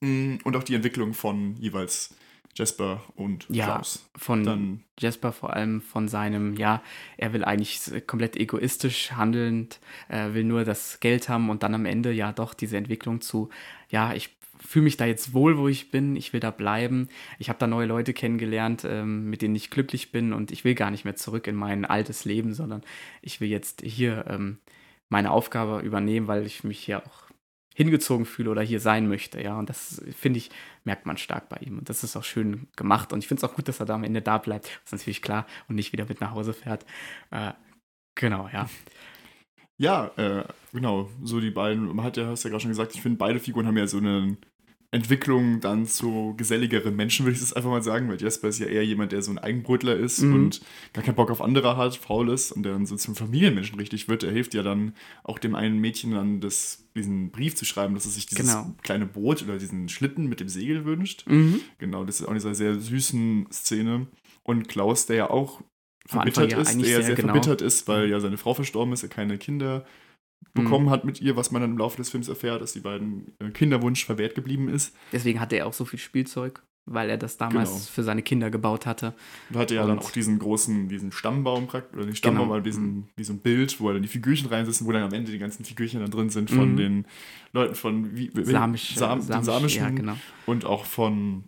Mm, Und auch die Entwicklung von jeweils Jasper und Ja, Klaus. Von Dann Jasper vor allem von seinem, ja, er will eigentlich komplett egoistisch handelnd, äh, will nur das Geld haben und dann am Ende ja doch diese Entwicklung zu, ja, ich fühle mich da jetzt wohl, wo ich bin, ich will da bleiben. Ich habe da neue Leute kennengelernt, ähm, mit denen ich glücklich bin und ich will gar nicht mehr zurück in mein altes Leben, sondern ich will jetzt hier ähm, meine Aufgabe übernehmen, weil ich mich hier auch hingezogen fühle oder hier sein möchte, ja. Und das finde ich, merkt man stark bei ihm. Und das ist auch schön gemacht. Und ich finde es auch gut, dass er da am Ende da bleibt. Das ist natürlich klar und nicht wieder mit nach Hause fährt. Äh, genau, ja. Ja, äh, genau, so die beiden, man hat ja, hast ja gerade schon gesagt, ich finde, beide Figuren haben ja so eine Entwicklung dann zu geselligeren Menschen, würde ich das einfach mal sagen, weil Jasper ist ja eher jemand, der so ein Eigenbrötler ist Mhm. und gar keinen Bock auf andere hat, faul ist und der dann so zum Familienmenschen richtig wird. Er hilft ja dann auch dem einen Mädchen dann das, diesen Brief zu schreiben, dass es sich dieses Genau. kleine Boot oder diesen Schlitten mit dem Segel wünscht. Mhm. Genau, das ist auch in dieser sehr süßen Szene. Und Klaus, der ja auch verbittert ja ist, der ja sehr sehr genau. verbittert ist, weil ja seine Frau verstorben ist, er keine Kinder Mhm. bekommen hat mit ihr, was man dann im Laufe des Films erfährt, dass die beiden äh, Kinderwunsch verwehrt geblieben ist. Deswegen hatte er auch so viel Spielzeug, weil er das damals Genau. für seine Kinder gebaut hatte. Und hatte ja dann auch diesen großen, diesen Stammbaum praktisch, oder nicht Stammbaum, Genau. diesen, wie so ein Bild, wo dann die Figürchen reinsitzen, wo dann am Ende die ganzen Figürchen dann drin sind von Mhm. den Leuten von wie, Samisch, Sam, den Samischen ja, genau. und auch von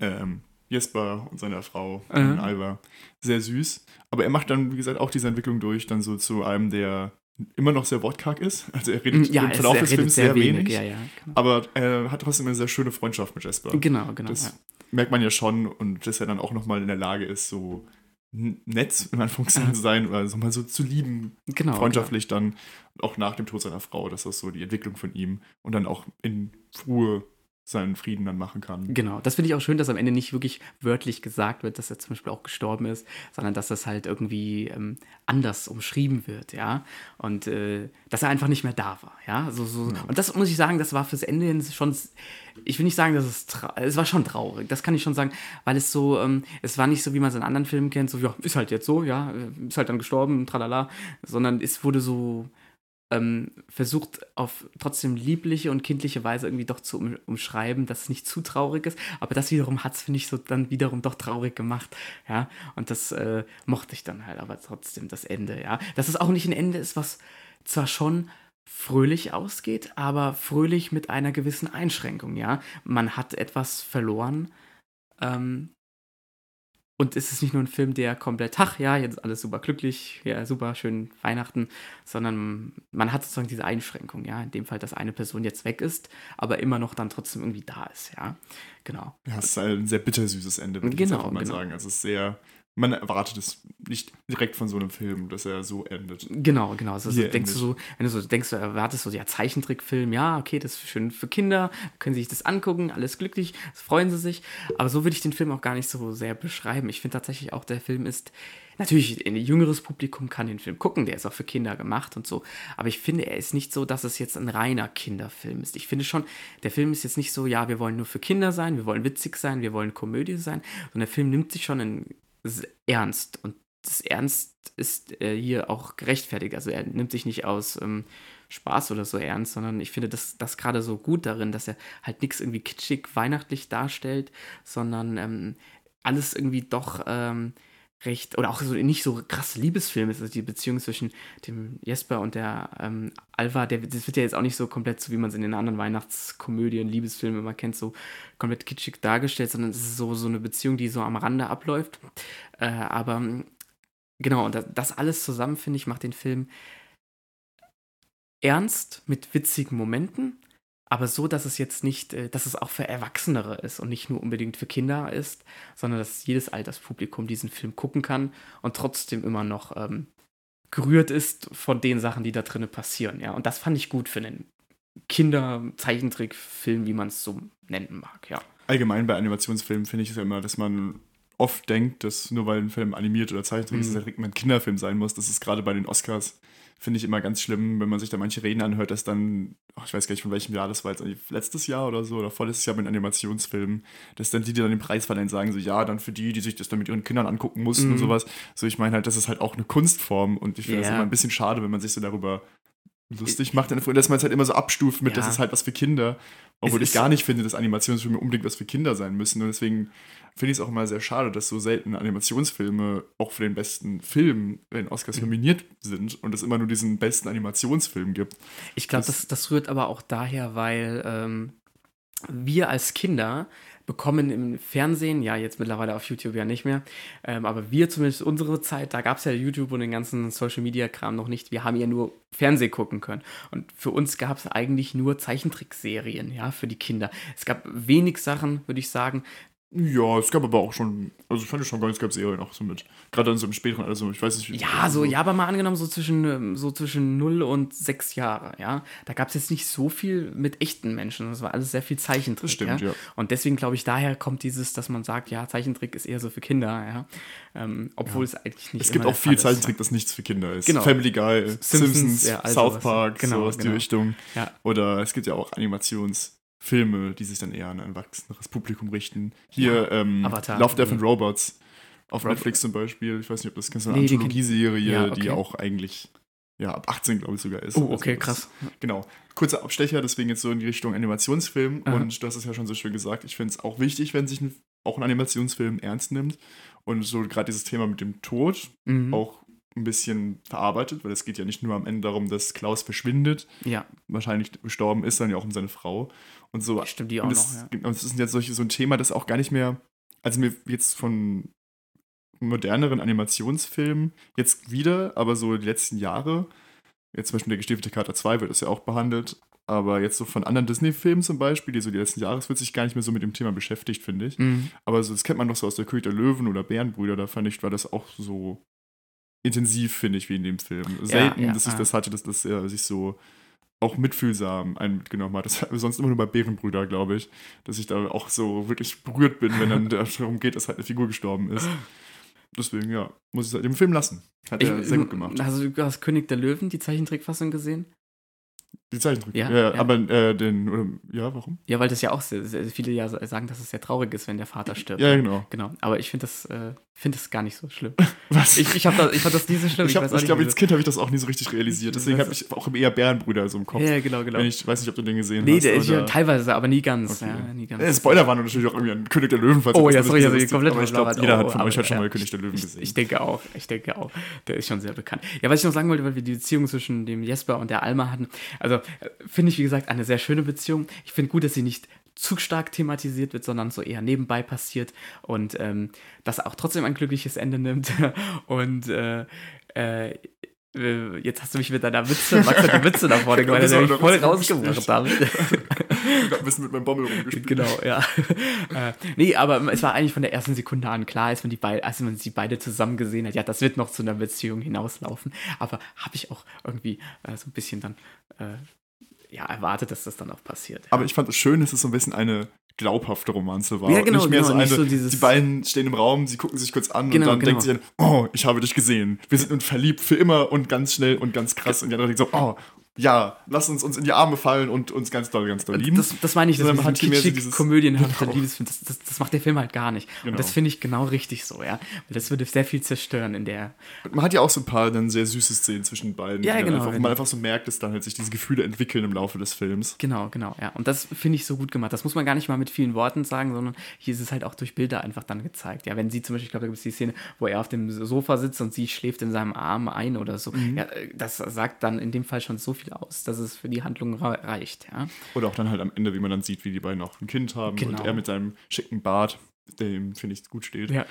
ähm, Jesper und seiner Frau Mhm. Alba. Sehr süß. Aber er macht dann, wie gesagt, auch diese Entwicklung durch, dann so zu einem, der immer noch sehr wortkarg ist. Also er redet Ja, im Verlauf er des Films sehr sehr wenig. wenig. Ja, ja, genau. Aber er hat trotzdem eine sehr schöne Freundschaft mit Jasper. Genau, genau. Das merkt man ja schon und dass er dann auch nochmal in der Lage ist, so nett in Anführungszeichen zu sein oder so mal so zu lieben, genau freundschaftlich dann auch nach dem Tod seiner Frau, dass das so die Entwicklung von ihm und dann auch in Ruhe seinen Frieden dann machen kann. Genau, das finde ich auch schön, dass am Ende nicht wirklich wörtlich gesagt wird, dass er zum Beispiel auch gestorben ist, sondern dass das halt irgendwie ähm, anders umschrieben wird, ja. Und äh, dass er einfach nicht mehr da war, ja. So, so. Und das muss ich sagen, das war fürs Ende hin schon, ich will nicht sagen, dass es, es war schon traurig, das kann ich schon sagen, weil es so, ähm, es war nicht so, wie man es in anderen Filmen kennt, so, ja, ist halt jetzt so, ja, äh, ist halt dann gestorben, tralala, sondern es wurde so, ähm, versucht auf trotzdem liebliche und kindliche Weise irgendwie doch zu um, umschreiben, dass es nicht zu traurig ist. Aber das wiederum hat es, finde ich, so dann wiederum doch traurig gemacht. Ja, und das äh, mochte ich dann halt, aber trotzdem das Ende, ja. Dass es auch nicht ein Ende ist, was zwar schon fröhlich ausgeht, aber fröhlich mit einer gewissen Einschränkung, ja. Man hat etwas verloren. Ähm, und es ist nicht nur ein Film, der komplett, ach ja, jetzt alles super glücklich, ja, super schön Weihnachten, sondern man hat sozusagen diese Einschränkung, ja, in dem Fall, dass eine Person jetzt weg ist, aber immer noch dann trotzdem irgendwie da ist, ja, genau. Ja, es ist ein sehr bittersüßes Ende, würde ich jetzt Genau, mal genau. sagen. Also es ist sehr man erwartet es nicht direkt von so einem Film, dass er so endet. Genau, genau. Also, denkst du endet. so, wenn du so denkst, du erwartest so, ja, Zeichentrickfilm, ja, okay, das ist schön für Kinder, können sie sich das angucken, alles glücklich, freuen sie sich. Aber so würde ich den Film auch gar nicht so sehr beschreiben. Ich finde tatsächlich auch, der Film ist, natürlich, ein jüngeres Publikum kann den Film gucken, der ist auch für Kinder gemacht und so. Aber ich finde, er ist nicht so, dass es jetzt ein reiner Kinderfilm ist. Ich finde schon, der Film ist jetzt nicht so, ja, wir wollen nur für Kinder sein, wir wollen witzig sein, wir wollen Komödie sein, sondern der Film nimmt sich schon in, ernst. Und das Ernst ist äh, hier auch gerechtfertigt. Also er nimmt sich nicht aus ähm, Spaß oder so ernst, sondern ich finde das, das gerade so gut darin, dass er halt nichts irgendwie kitschig, weihnachtlich darstellt, sondern ähm, alles irgendwie doch ähm, recht, oder auch so nicht so krass Liebesfilm ist, also die Beziehung zwischen dem Jesper und der ähm, Alva, der, das wird ja jetzt auch nicht so komplett so, wie man es in den anderen Weihnachtskomödien, Liebesfilmen immer kennt, so komplett kitschig dargestellt, sondern es ist so, so eine Beziehung, die so am Rande abläuft. Äh, aber genau, und das, das alles zusammen, finde ich, macht den Film ernst mit witzigen Momenten, aber so, dass es jetzt nicht, äh, dass es auch für Erwachsenere ist und nicht nur unbedingt für Kinder ist, sondern dass jedes Alterspublikum diesen Film gucken kann und trotzdem immer noch ähm, gerührt ist von den Sachen, die da drinnen passieren. Ja, und das fand ich gut für einen Kinder-Zeichentrickfilm, wie man es so nennen mag. Ja. Allgemein bei Animationsfilmen finde ich es ja immer, dass man oft denkt, dass nur weil ein Film animiert oder Zeichentrick ist, Mhm. dass er direkt mal ein Kinderfilm sein muss. Das ist gerade bei den Oscars, finde ich immer ganz schlimm, wenn man sich da manche Reden anhört, dass dann, ach, ich weiß gar nicht von welchem Jahr das war, jetzt eigentlich letztes Jahr oder so, oder vorletztes Jahr mit Animationsfilmen, dass dann die, die dann den Preis verleihen, sagen so, ja, dann für die, die sich das dann mit ihren Kindern angucken mussten Mhm. und sowas. So, ich meine halt, das ist halt auch eine Kunstform und ich finde es Ja. immer ein bisschen schade, wenn man sich so darüber lustig macht, dass man es halt immer so abstuft mit, das Ja. ist halt was für Kinder. Obwohl ich gar nicht finde, dass Animationsfilme unbedingt was für Kinder sein müssen. Und deswegen finde ich es auch immer sehr schade, dass so selten Animationsfilme auch für den besten Film bei den Mhm. Oscars nominiert sind und es immer nur diesen besten Animationsfilm gibt. Ich glaube, Das- das, das rührt aber auch daher, weil ähm, wir als Kinder bekommen im Fernsehen, ja jetzt mittlerweile auf YouTube ja nicht mehr, ähm, aber wir zumindest unsere Zeit, da gab es ja YouTube und den ganzen Social-Media-Kram noch nicht, wir haben ja nur Fernsehen gucken können. Und für uns gab es eigentlich nur Zeichentrickserien, ja, für die Kinder. Es gab wenig Sachen, würde ich sagen, Ja, es gab aber auch schon, also ich fand ich schon gar nicht, es gab Serien auch so mit. Gerade dann so im späteren, also ich weiß nicht. wie- Ja, so, ja, aber mal angenommen, so zwischen, ähm, so zwischen 0 und 6 Jahre, ja. Da gab es jetzt nicht so viel mit echten Menschen. Das war alles sehr viel Zeichentrick. Das stimmt, ja. Und deswegen glaube ich, daher kommt dieses, dass man sagt, ja, Zeichentrick ist eher so für Kinder, ja. Ähm, obwohl es eigentlich nicht Es gibt auch viel Fall ist, Zeichentrick, das nichts für Kinder ist. Genau. Family Guy, Simpsons, Simpsons, ja, South. Park, Genau, sowas die genau. Richtung. Ja. Oder es gibt ja auch Animationsfilme, die sich dann eher an ein erwachseneres Publikum richten. Hier ähm, Avatar. Love, Death and. Robots auf Rob- Netflix zum Beispiel. Ich weiß nicht, ob das kennst eine Nee, die Anthologieserie, Ja, die okay. auch eigentlich ja, ab 18, glaube ich, sogar ist. Oh, Also okay, das- krass. Genau. Kurzer Abstecher, deswegen jetzt so in die Richtung Animationsfilm. Aha. Und du hast es ja schon so schön gesagt. Ich finde es auch wichtig, wenn sich ein, auch ein Animationsfilm ernst nimmt. Und so gerade dieses Thema mit dem Tod Mhm. auch ein bisschen verarbeitet, weil es geht ja nicht nur am Ende darum, dass Klaus verschwindet, Ja, wahrscheinlich gestorben ist, sondern ja auch um seine Frau. Und so. stimmt die auch und noch, es, ja. und es ist jetzt solche, so ein Thema, das auch gar nicht mehr, also mir jetzt von moderneren Animationsfilmen jetzt wieder, aber so die letzten Jahre, jetzt zum Beispiel der gestiefelte Kater 2 wird das ja auch behandelt, aber jetzt so von anderen Disney-Filmen zum Beispiel, die so die letzten Jahre, es wird sich gar nicht mehr so mit dem Thema beschäftigt, finde ich. Mhm. Aber so, das kennt man doch so aus der König der Löwen oder Bärenbrüder, da fand ich, war das auch so intensiv, finde ich, wie in dem Film. Selten, ja, dass ich das hatte, dass das er sich so auch mitfühlsam einen mitgenommen hat. Das wir sonst immer nur bei Bärenbrüder, glaube ich, dass ich da auch so wirklich berührt bin, wenn dann darum geht, dass halt eine Figur gestorben ist. Deswegen, ja, muss ich es halt im Film lassen. Hat er Ich- sehr gut gemacht. Also du hast König der Löwen, die Zeichentrickfassung gesehen? Die Zeichentrick. Ja, Ja, ja. aber äh, den, oder, ja, warum? Ja, weil das ja auch viele ja sagen, dass es sehr traurig ist, wenn der Vater stirbt. Ja, genau. Genau, aber ich finde das, äh, find das gar nicht so schlimm. Was? Ich, ich, hab das, ich fand das nie so schlimm. ich, ich nicht, glaube, als Kind habe ich das auch nie so richtig realisiert. Deswegen habe ich auch eher Bärenbrüder so im Kopf. Ja, genau, genau. Ich weiß nicht, ob du den gesehen Nee, hast. ist ja teilweise, aber nie ganz. Okay. Ja, nie ganz. Äh, Spoiler waren natürlich auch irgendwie ein König der Löwen. Falls Oh ja, sorry, also komplett Aber ich glaube, jeder Oh, hat von aber euch halt schon mal König der Löwen Ich, gesehen. ich denke auch, ich denke auch. Der ist schon sehr bekannt. Ja, was ich noch sagen wollte, weil wir die Beziehung zwischen dem Jesper und der Alma hatten. Also, äh, finde ich, wie gesagt, eine sehr schöne Beziehung. Ich finde gut, dass sie nicht zu stark thematisiert wird, sondern so eher nebenbei passiert und ähm, das auch trotzdem ein glückliches Ende nimmt. Und äh, äh, jetzt hast du mich mit deiner Witze, Max hat die Witze nach vorne Ich gemeint, mich doch voll rausgebracht. Ich hab ein bisschen mit meinem Bommel rumgespielt. Genau, ja. äh, nee, aber es war eigentlich von der ersten Sekunde an klar, als man, die beid, als man sie beide zusammen gesehen hat, ja, das wird noch zu einer Beziehung hinauslaufen. Aber habe ich auch irgendwie äh, so ein bisschen dann äh, ja, erwartet, dass das dann auch passiert. Ja. Aber ich fand es schön, dass es so ein bisschen eine glaubhafte Romanze war. Ja, genau, nicht mehr genau, so eine, so dieses- die beiden stehen im Raum, sie gucken sich kurz an Genau, und dann genau. denkt sie dann, oh, ich habe dich gesehen. Wir sind uns verliebt für immer und ganz schnell und ganz krass. Und die andere denkt so, oh, ja, lass uns uns in die Arme fallen und uns ganz doll, ganz doll lieben. Das, das meine ich, das mehr so kitschig dieses- komödienhafte Genau. Liebesfilm, das, das, das macht der Film halt gar nicht. Genau. Und das finde ich genau richtig so, ja. Weil das würde sehr viel zerstören in der. Man hat ja auch so ein paar dann sehr süße Szenen zwischen beiden. Ja, genau, Einfach, man einfach so merkt, dass dann halt sich diese Gefühle entwickeln im Laufe des Films. Genau, genau, ja. Und das finde ich so gut gemacht. Das muss man gar nicht mal mit vielen Worten sagen, sondern hier ist es halt auch durch Bilder einfach dann gezeigt. Ja, wenn sie zum Beispiel, ich glaube, da gibt es die Szene, wo er auf dem Sofa sitzt und sie schläft in seinem Arm ein oder so. Mhm. Ja, äh, das sagt dann in dem Fall schon so viel aus, dass es für die Handlung reicht, ja. Oder auch dann halt am Ende, wie man dann sieht, wie die beiden auch ein Kind haben Genau. und er mit seinem schicken Bart, der ihm, finde ich, gut steht. Ja,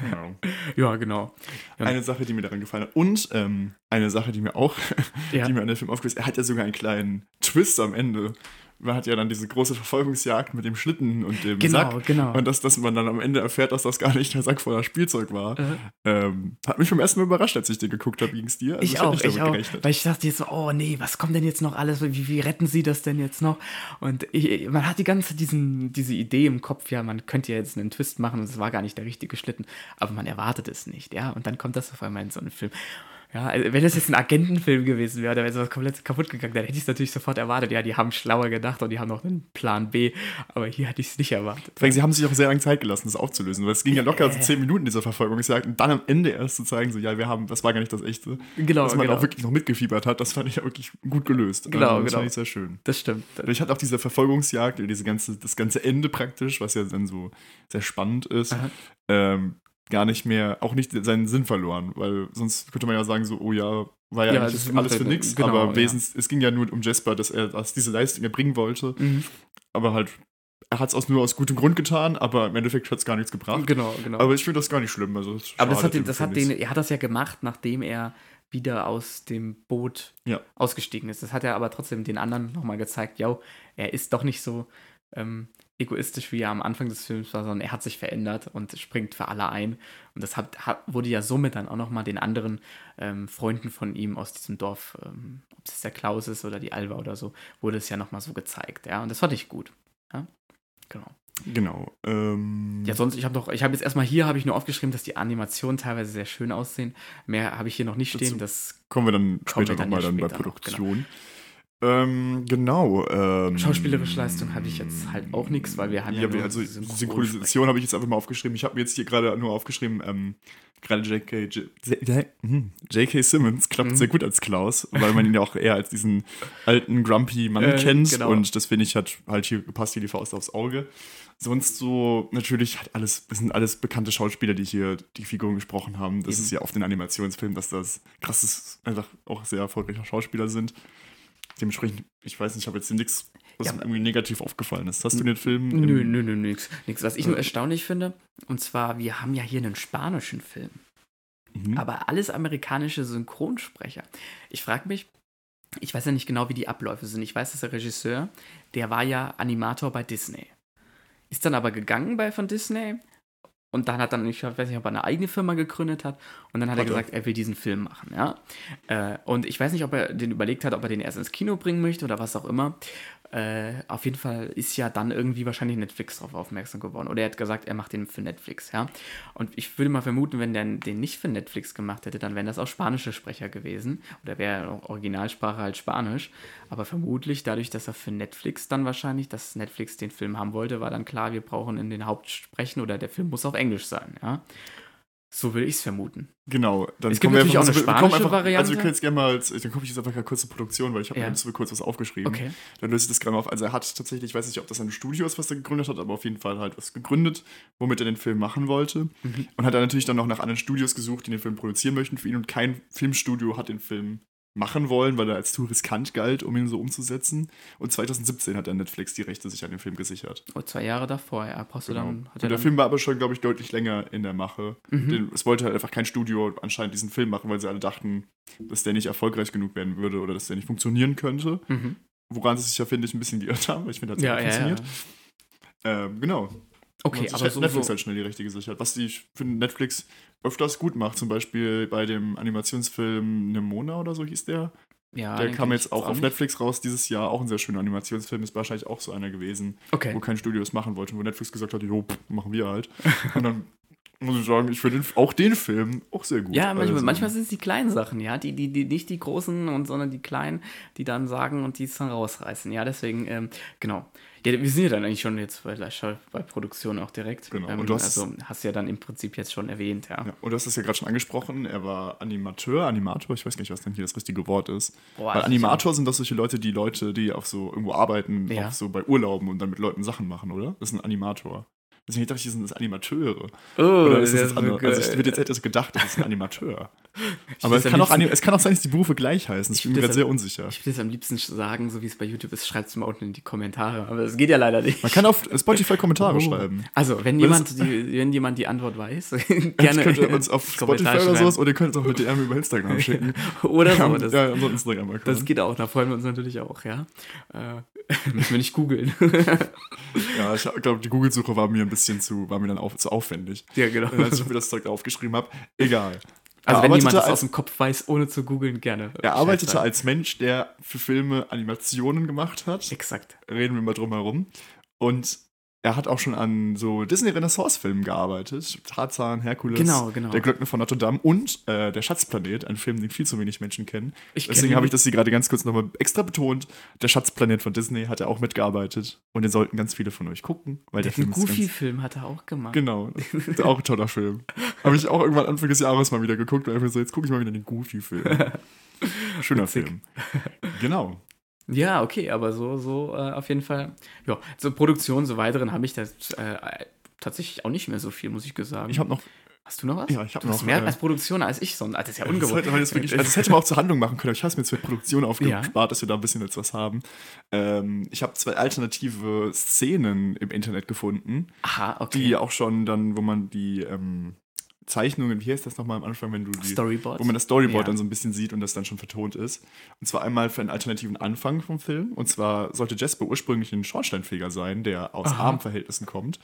Genau. ja genau. Ja. Eine Sache, die mir daran gefallen hat. Und ähm, eine Sache, die mir auch, Ja. die mir an der Film aufgefallen ist, er hat ja sogar einen kleinen Twist am Ende. Man hat ja dann diese große Verfolgungsjagd mit dem Schlitten und dem Genau, Sack. genau. Und dass, dass man dann am Ende erfährt, dass das gar nicht der Sack voller Spielzeug war. Äh. Ähm, hat mich beim ersten Mal überrascht, als ich den geguckt habe. Ging es dir? Also ich hätte auch, nicht ich auch. gerechnet. Weil ich dachte jetzt so, oh nee, was kommt denn jetzt noch alles? Wie, wie retten sie das denn jetzt noch? Und ich, man hat die ganze diesen, diese Idee im Kopf, ja, man könnte ja jetzt einen Twist machen und es war gar nicht der richtige Schlitten, aber man erwartet es nicht, ja. Und dann kommt das auf einmal in so einen Film. Ja, also wenn das jetzt ein Agentenfilm gewesen wäre, oder wäre sowas komplett kaputt gegangen, dann hätte ich es natürlich sofort erwartet. Ja, die haben schlauer gedacht und die haben noch einen Plan B, aber hier hatte ich es nicht erwartet. Vor allem, sie haben sich auch sehr lange Zeit gelassen, das aufzulösen, weil es ging ja locker so zehn Minuten dieser Verfolgungsjagd und dann am Ende erst zu zeigen, so, ja, wir haben, das war gar nicht das echte. Genau, Dass man genau. auch wirklich noch mitgefiebert hat, das fand ich ja wirklich gut gelöst. Genau, das genau. fand ich sehr schön. Das stimmt. Ich hatte auch diese Verfolgungsjagd, diese ganze, das ganze Ende praktisch, was ja dann so sehr spannend ist, ähm, gar nicht mehr, auch nicht seinen Sinn verloren, weil sonst könnte man ja sagen, so, oh ja, war ja, Ja, eigentlich das alles für ja- nichts, genau, aber ja. wesens, es ging ja nur um Jasper, dass er dass diese Leistung erbringen wollte, Mhm. aber halt, er hat es nur aus gutem Grund getan, aber im Endeffekt hat es gar nichts gebracht. Genau, genau. Aber ich finde das gar nicht schlimm. Also es Aber das hat, den, das hat den, er hat das ja gemacht, nachdem er wieder aus dem Boot Ja. ausgestiegen ist. Das hat er aber trotzdem den anderen nochmal gezeigt, ja, er ist doch nicht so ähm, egoistisch, wie er am Anfang des Films war, sondern er hat sich verändert und springt für alle ein. Und das hat, hat, wurde ja somit dann auch nochmal den anderen ähm, Freunden von ihm aus diesem Dorf, ähm, ob es der Klaus ist oder die Alva oder so, wurde es ja nochmal so gezeigt. Ja, und das fand ich gut. Ja, genau. Genau. Ähm, Ja, sonst, ich habe doch, ich habe jetzt erstmal hier, habe ich nur aufgeschrieben, dass die Animationen teilweise sehr schön aussehen. Mehr habe ich hier noch nicht stehen. Das kommen wir dann später wir dann nochmal ja dann bei später noch, Produktion. Ähm, genau. Ähm, schauspielerische Leistung habe ich jetzt halt auch nichts, weil wir haben ja, Ja, also Synchronsprecher. Synchronisation habe ich jetzt einfach mal aufgeschrieben. Ich habe mir jetzt hier gerade nur aufgeschrieben, ähm, gerade J.K. J- J- hm, J.K. Simmons klappt Mhm. sehr gut als Klaus, weil man ihn ja auch eher als diesen alten, grumpy Mann Äh, kennt. genau. Und das finde ich hat halt hier gepasst wie die Faust aufs Auge. Sonst so, natürlich hat alles, das sind alles bekannte Schauspieler, die hier die Figuren gesprochen haben. Das Eben. ist ja oft in Animationsfilmen, dass das krasses, einfach auch sehr erfolgreiche Schauspieler sind. Dementsprechend, ich weiß nicht, ich habe jetzt nichts, was Ja, mir irgendwie negativ aufgefallen ist. Hast du den Film? Nö, nö, nö, nix, nix. Was ich nur Äh. erstaunlich finde, und zwar, wir haben ja hier einen spanischen Film, Mhm. aber alles amerikanische Synchronsprecher. Ich frage mich, ich weiß ja nicht genau, wie die Abläufe sind. Ich weiß, dass der Regisseur, der war ja Animator bei Disney. Ist dann aber gegangen bei von Disney und dann hat dann, ich weiß nicht, ob er eine eigene Firma gegründet hat und dann hat, er Hat er. gesagt, er will diesen Film machen, ja. Äh, und ich weiß nicht, ob er den überlegt hat, ob er den erst ins Kino bringen möchte oder was auch immer. Äh, auf jeden Fall ist ja dann irgendwie wahrscheinlich Netflix darauf aufmerksam geworden. Oder er hat gesagt, er macht den für Netflix, ja. Und ich würde mal vermuten, wenn der den nicht für Netflix gemacht hätte, dann wären das auch spanische Sprecher gewesen. Oder wäre Originalsprache halt Spanisch. Aber vermutlich, dadurch, dass er für Netflix dann wahrscheinlich, dass Netflix den Film haben wollte, war dann klar, wir brauchen in den Hauptsprechen oder der Film muss auf Englisch sein, ja. So würde ich es vermuten. Genau, dann Es gibt kommen wir natürlich einfach, auch eine wir kommen spanische einfach, Variante. Also wir können jetzt gerne mal, dann komme ich jetzt einfach mal kurz zur Produktion, weil ich habe Ja. mir so kurz was aufgeschrieben. Okay. Dann löse ich das gerade mal auf. Also er hat tatsächlich, ich weiß nicht, ob das ein Studio ist, was er gegründet hat, aber auf jeden Fall halt was gegründet, womit er den Film machen wollte. Mhm. Und hat dann natürlich dann noch nach anderen Studios gesucht, die den Film produzieren möchten für ihn. Und kein Filmstudio hat den Film machen wollen, weil er als zu riskant galt, um ihn so umzusetzen. Und 2017 hat dann Netflix die Rechte sich an den Film gesichert. Oh, zwei Jahre davor, ja. Du Genau. dann, Und er der dann, Film war aber schon, glaube ich, deutlich länger in der Mache. Mhm. Den, es wollte halt einfach kein Studio anscheinend diesen Film machen, weil sie alle dachten, dass der nicht erfolgreich genug werden würde oder dass der nicht funktionieren könnte. Mhm. woran sie sich ja, finde ich, ein bisschen geirrt haben, weil ich finde, das Ja, hat ja, gut ja. funktioniert. Ähm, genau. Okay, aber halt so, Netflix so halt schnell die richtige Sicherheit. Was die, ich finde, Netflix öfters gut macht, zum Beispiel bei dem Animationsfilm Nemona oder so hieß der. ja, der kam jetzt auch auf. Netflix raus dieses Jahr. Auch ein sehr schöner Animationsfilm. Ist wahrscheinlich auch so einer gewesen, Okay. wo kein Studio es machen wollte und wo Netflix gesagt hat, jo, machen wir halt. und dann muss ich sagen, ich finde auch den Film auch sehr gut. Ja, manchmal, Also, manchmal sind es die kleinen Sachen, ja, die, die, die, nicht die großen, und, sondern die kleinen, die dann sagen und die es dann rausreißen. Ja, deswegen, ähm, genau. Ja, wir sind ja dann eigentlich schon jetzt bei, bei Produktion auch direkt. Genau, Ähm, und du hast- also hast ja dann im Prinzip jetzt schon erwähnt, ja. Ja, und du hast es ja gerade schon angesprochen, er war Animateur, Animator, ich weiß gar nicht, was denn hier das richtige Wort ist. Boah, Weil also Animator sind das solche Leute, die Leute, die auf so irgendwo arbeiten, Ja. auch so bei Urlauben und dann mit Leuten Sachen machen, oder? Das ist ein Animator. Deswegen dachte ich, das sind das Animateure. Oh, Oder ist das das jetzt andere? Also ich hätte jetzt etwas gedacht, das ist ein Animateur. Aber es kann, auch, es kann auch sein, dass die Berufe gleich heißen. Ich Ich bin mir sehr unsicher. Ich würde es am liebsten sagen, so wie es bei YouTube ist, schreibt es mal unten in die Kommentare. Aber das geht ja leider nicht. Man kann auf Spotify Kommentare Oh. schreiben. Also, wenn jemand, die, wenn jemand die Antwort weiß, Gerne könnt ihr uns auf Spotify oder sowas oder ihr könnt es auch mit DM über Instagram schicken. Oder so. ja, Das, ja, unser Instagram-Account. das geht auch, da freuen wir uns natürlich auch, ja. Äh, müssen wir nicht googeln. Ja, ich glaube, die Google-Suche war mir ein bisschen zu, war mir dann auf, zu aufwendig, ja, genau. äh, als ich mir das Zeug aufgeschrieben habe. Egal. Also, wenn jemand das als, aus dem Kopf weiß, ohne zu googeln, gerne. er arbeitete sagen. als Mensch, der für Filme Animationen gemacht hat. Exakt. Reden wir mal drum herum. Und er hat auch schon an so Disney-Renaissance-Filmen gearbeitet. Tarzan, Herkules, Genau, genau. Der Glöckner von Notre Dame und äh, Der Schatzplanet, ein Film, den viel zu wenig Menschen kennen. Ich Deswegen habe ich das hier gerade ganz kurz nochmal extra betont. Der Schatzplanet von Disney hat er auch mitgearbeitet. Und den sollten ganz viele von euch gucken, weil der, Den Film Goofy-Film hat er auch gemacht. Genau, auch ein toller Film. Habe ich auch irgendwann Anfang des Jahres mal wieder geguckt und einfach so, jetzt gucke ich mal wieder den Goofy-Film. Schöner Witzig. Film. Genau. Ja, okay, aber so, so äh, auf jeden Fall. Ja, zur Produktion, so weiteren habe ich das äh, tatsächlich auch nicht mehr so viel, muss ich sagen. Ich habe noch. Hast du noch was? Ja, ich hab du hast noch, mehr äh, als Produktion als ich, sondern das ist ja Das, ungewohnt. man jetzt wirklich, also das hätte man auch zur Handlung machen können, aber ich habe es mir jetzt für Produktion aufgespart, dass wir da ein bisschen jetzt was haben. Ähm, ich habe zwei alternative Szenen im Internet gefunden, Aha, okay. die auch schon dann, wo man die ähm, Zeichnungen, wie heißt das nochmal am Anfang, wenn du die. Storyboard. wo man das Storyboard Ja. dann so ein bisschen sieht und das dann schon vertont ist. Und zwar einmal für einen alternativen Anfang vom Film. Und zwar sollte Jasper ursprünglich ein Schornsteinfeger sein, der aus Aha. armen Verhältnissen kommt.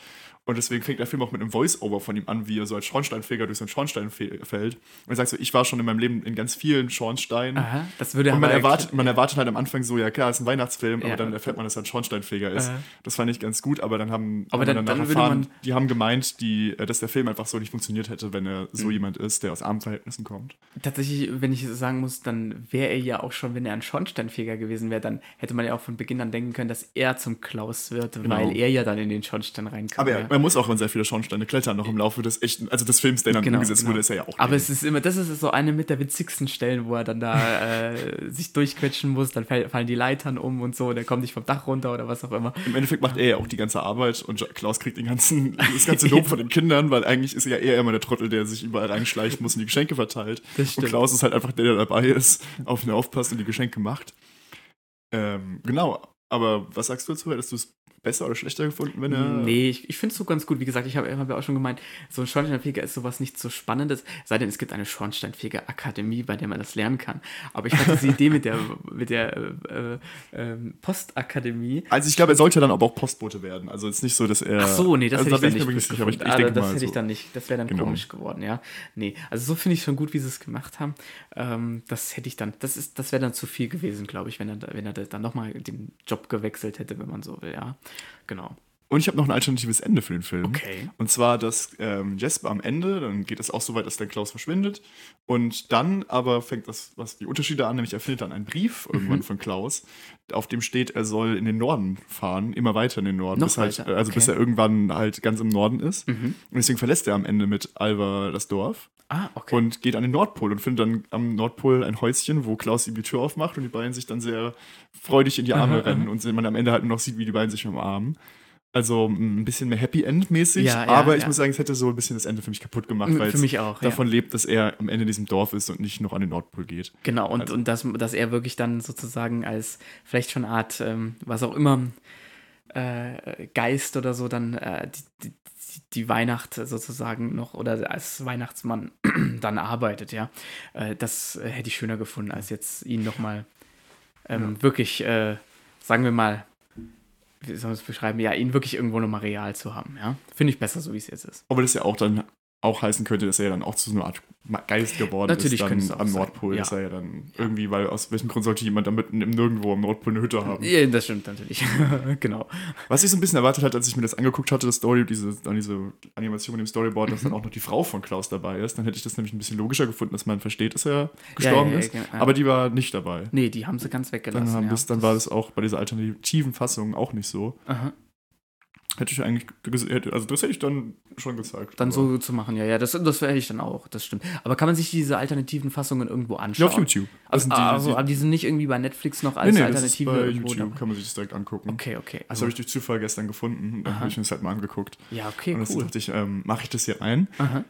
Und deswegen fängt der Film auch mit einem Voice-Over von ihm an, wie er so als Schornsteinfeger durch so einen Schornstein fällt. Und er sagt so, ich war schon in meinem Leben in ganz vielen Schornsteinen. Aha, das würde Und man erwartet, man erwartet halt am Anfang so, ja klar, es ist ein Weihnachtsfilm, Ja. aber dann erfährt man, dass er ein Schornsteinfeger ist. Äh. Das fand ich ganz gut, aber dann haben Aber dann- dann erfahren, die haben gemeint, die, äh, dass der Film einfach so nicht funktioniert hätte, wenn er so jemand ist, der aus armen Verhältnissen kommt. Tatsächlich, wenn ich sagen muss, dann wäre er ja auch schon, wenn er ein Schornsteinfeger gewesen wäre, dann hätte man ja auch von Beginn an denken können, dass er zum Klaus wird, weil er ja dann in den Schornstein reinkommt. Aber ja. man muss auch in sehr viele Schornsteine klettern, noch im Laufe des echten, also des Films, der dann Genau, umgesetzt genau. wurde, ist er ja auch. Aber drin. es ist immer, das ist so eine mit der witzigsten Stellen, wo er dann da äh, sich durchquetschen muss, dann fall- fallen die Leitern um und so, und er kommt nicht vom Dach runter oder was auch immer. Im Endeffekt macht er ja auch die ganze Arbeit und Klaus kriegt den ganzen, das ganze Lob von den Kindern, weil eigentlich ist er ja eher immer der Trottel, der sich überall reinschleichen muss und die Geschenke verteilt. Und. Klaus ist halt einfach der, der dabei ist, auf ihn aufpasst und die Geschenke macht. Ähm, genau, aber was sagst du dazu? Hättest du es besser oder schlechter gefunden, wenn er. Nee, ich, ich finde es so ganz gut. Wie gesagt, ich habe hab ja auch schon gemeint, so ein Schornsteinfeger ist sowas nicht so Spannendes, sei denn es gibt eine Schornsteinfeger-Akademie, bei der man das lernen kann. Aber ich fand diese Idee mit der, mit der äh, äh, Postakademie. Also ich glaube, er sollte dann aber auch Postbote werden. Also es ist nicht so, dass er. Ach so, nee, das also hätte ich da dann nicht aber ich, ich gefunden. denke Ah, das hätte so. ich dann nicht, das wäre dann Genau. komisch geworden, ja. Nee, also so finde ich schon gut, wie sie es gemacht haben. Ähm, das hätte ich dann, das ist, das wäre dann zu viel gewesen, glaube ich, wenn er, wenn er da- dann nochmal den Job gewechselt hätte, wenn man so will, ja. Genau. Und ich habe noch ein alternatives Ende für den Film. Okay. Und zwar, dass ähm, Jesper am Ende, dann geht es auch so weit, dass der Klaus verschwindet. Und dann aber fängt das, was die Unterschiede an, nämlich er findet dann einen Brief Mhm. irgendwann von Klaus, auf dem steht, er soll in den Norden fahren, immer weiter in den Norden, Noch bis halt, weiter, also okay. Mhm. bis er irgendwann halt ganz im Norden ist. Und deswegen verlässt er am Ende mit Alva das Dorf. Ah, okay. und geht an den Nordpol und findet dann am Nordpol ein Häuschen, wo Klaus ihm die Tür aufmacht und die beiden sich dann sehr freudig in die Arme rennen und man am Ende halt nur noch sieht, wie die beiden sich umarmen. Also mm, ein bisschen mehr Happy End mäßig, Ja, ja, aber ich ja. muss sagen, es hätte so ein bisschen das Ende für mich kaputt gemacht, weil für mich auch, davon lebt, dass er am Ende in diesem Dorf ist und nicht noch an den Nordpol geht. Genau, und, Also- und dass, dass er wirklich dann sozusagen als vielleicht schon eine Art, ähm, was auch immer, äh, Geist oder so, dann äh, die, die, die Weihnacht sozusagen noch oder als Weihnachtsmann dann arbeitet, ja. Äh, das hätte ich schöner gefunden, als jetzt ihn nochmal ähm, wirklich äh, sagen wir mal, wie soll man es beschreiben, ja, ihn wirklich irgendwo nochmal real zu haben, ja. Finde ich besser, so wie es jetzt ist. Aber das ja auch dann auch heißen könnte, dass er ja dann auch zu so einer Art Geist geworden Natürlich ist dann am sein, Nordpol. ja. Dass er ja dann irgendwie, weil aus welchem Grund sollte jemand da mitten im Nirgendwo am Nordpol eine Hütte haben? Ja, das stimmt natürlich. genau. Was ich so ein bisschen erwartet hatte, als ich mir das angeguckt hatte, das Story, diese, dann diese Animation mit dem Storyboard, dass dann auch noch die Frau von Klaus dabei ist, dann hätte ich das nämlich ein bisschen logischer gefunden, dass man versteht, dass er gestorben ja, ja, ist. genau. Aber die war nicht dabei. Nee, die haben sie ganz weggelassen. Dann, das, dann war das auch bei dieser alternativen Fassung auch nicht so. Aha. Hätte ich eigentlich, hätte- also das hätte ich dann schon gezeigt. Dann so zu machen, ja, ja, das, das wäre ich dann auch, das stimmt. Aber kann man sich diese alternativen Fassungen irgendwo Ja, anschauen? auf YouTube. Also, die, also, die, aber die sind nicht irgendwie bei Netflix noch nee, als nee, das ist Alternative bei YouTube, dabei? kann man sich das direkt angucken. Okay, okay. Das habe ich durch Zufall gestern gefunden. Dann habe ich mir das halt mal angeguckt. ja, okay, Und dann cool. dachte ich, ähm, mache ich das hier ein. Aha.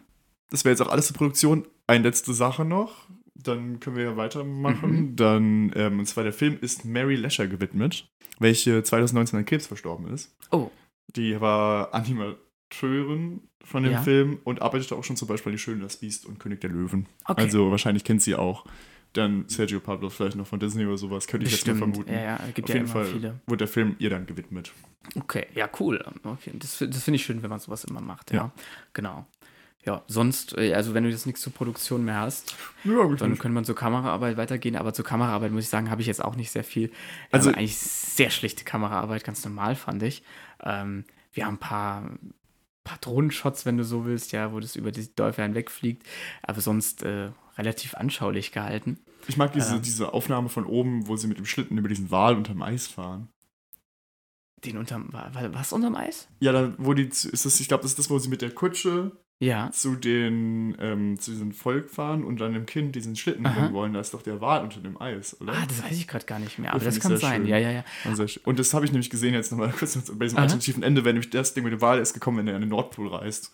Das wäre jetzt auch alles zur Produktion. Eine letzte Sache noch. Dann können wir ja weitermachen. Mhm. Dann, ähm, und zwar der Film ist Mary Lesher gewidmet, welche 2019 an Krebs verstorben ist. Oh, Die war Animateurin von dem Ja. Film und arbeitete auch schon zum Beispiel an Die Schöne, das Biest und König der Löwen. okay. Also wahrscheinlich kennt sie auch. Dann Sergio Pablo vielleicht noch von Disney oder sowas, könnte ich jetzt mal vermuten. Ja, ja, gibt Auf ja jeden immer Fall viele. wurde der Film ihr dann gewidmet. Okay, ja, cool. Okay, das, das finde ich schön, wenn man sowas immer macht, ja. Ja. Genau. Ja, sonst, äh, also wenn du jetzt nichts zur Produktion mehr hast, Ja, dann könnte man zur Kameraarbeit weitergehen, aber zur Kameraarbeit muss ich sagen, habe ich jetzt auch nicht sehr viel. Also- Also eigentlich sehr schlechte Kameraarbeit, ganz normal fand ich. Ähm, wir haben ein paar, paar Drohnenshots, wenn du so willst, ja, wo das über die Dörfer hinwegfliegt, aber sonst äh, relativ anschaulich gehalten. Ich mag diese, Ja. diese Aufnahme von oben, wo sie mit dem Schlitten über diesen Wal unterm Eis fahren. Den unterm, was unterm Eis? Ja, da, wo die, ist das, ich glaube, das ist das, wo sie mit der Kutsche Ja. zu den, ähm, zu diesem Volk fahren und dann dem Kind diesen Schlitten bringen wollen. Da ist doch der Wal unter dem Eis, oder? Ah, das weiß ich gerade gar nicht mehr, Das aber das ich kann sein. schön. Ja, ja, ja. Und das habe ich nämlich gesehen jetzt nochmal kurz bei diesem Aha. alternativen Ende, wäre nämlich das Ding mit dem Wal erst gekommen, wenn er an den Nordpol reist.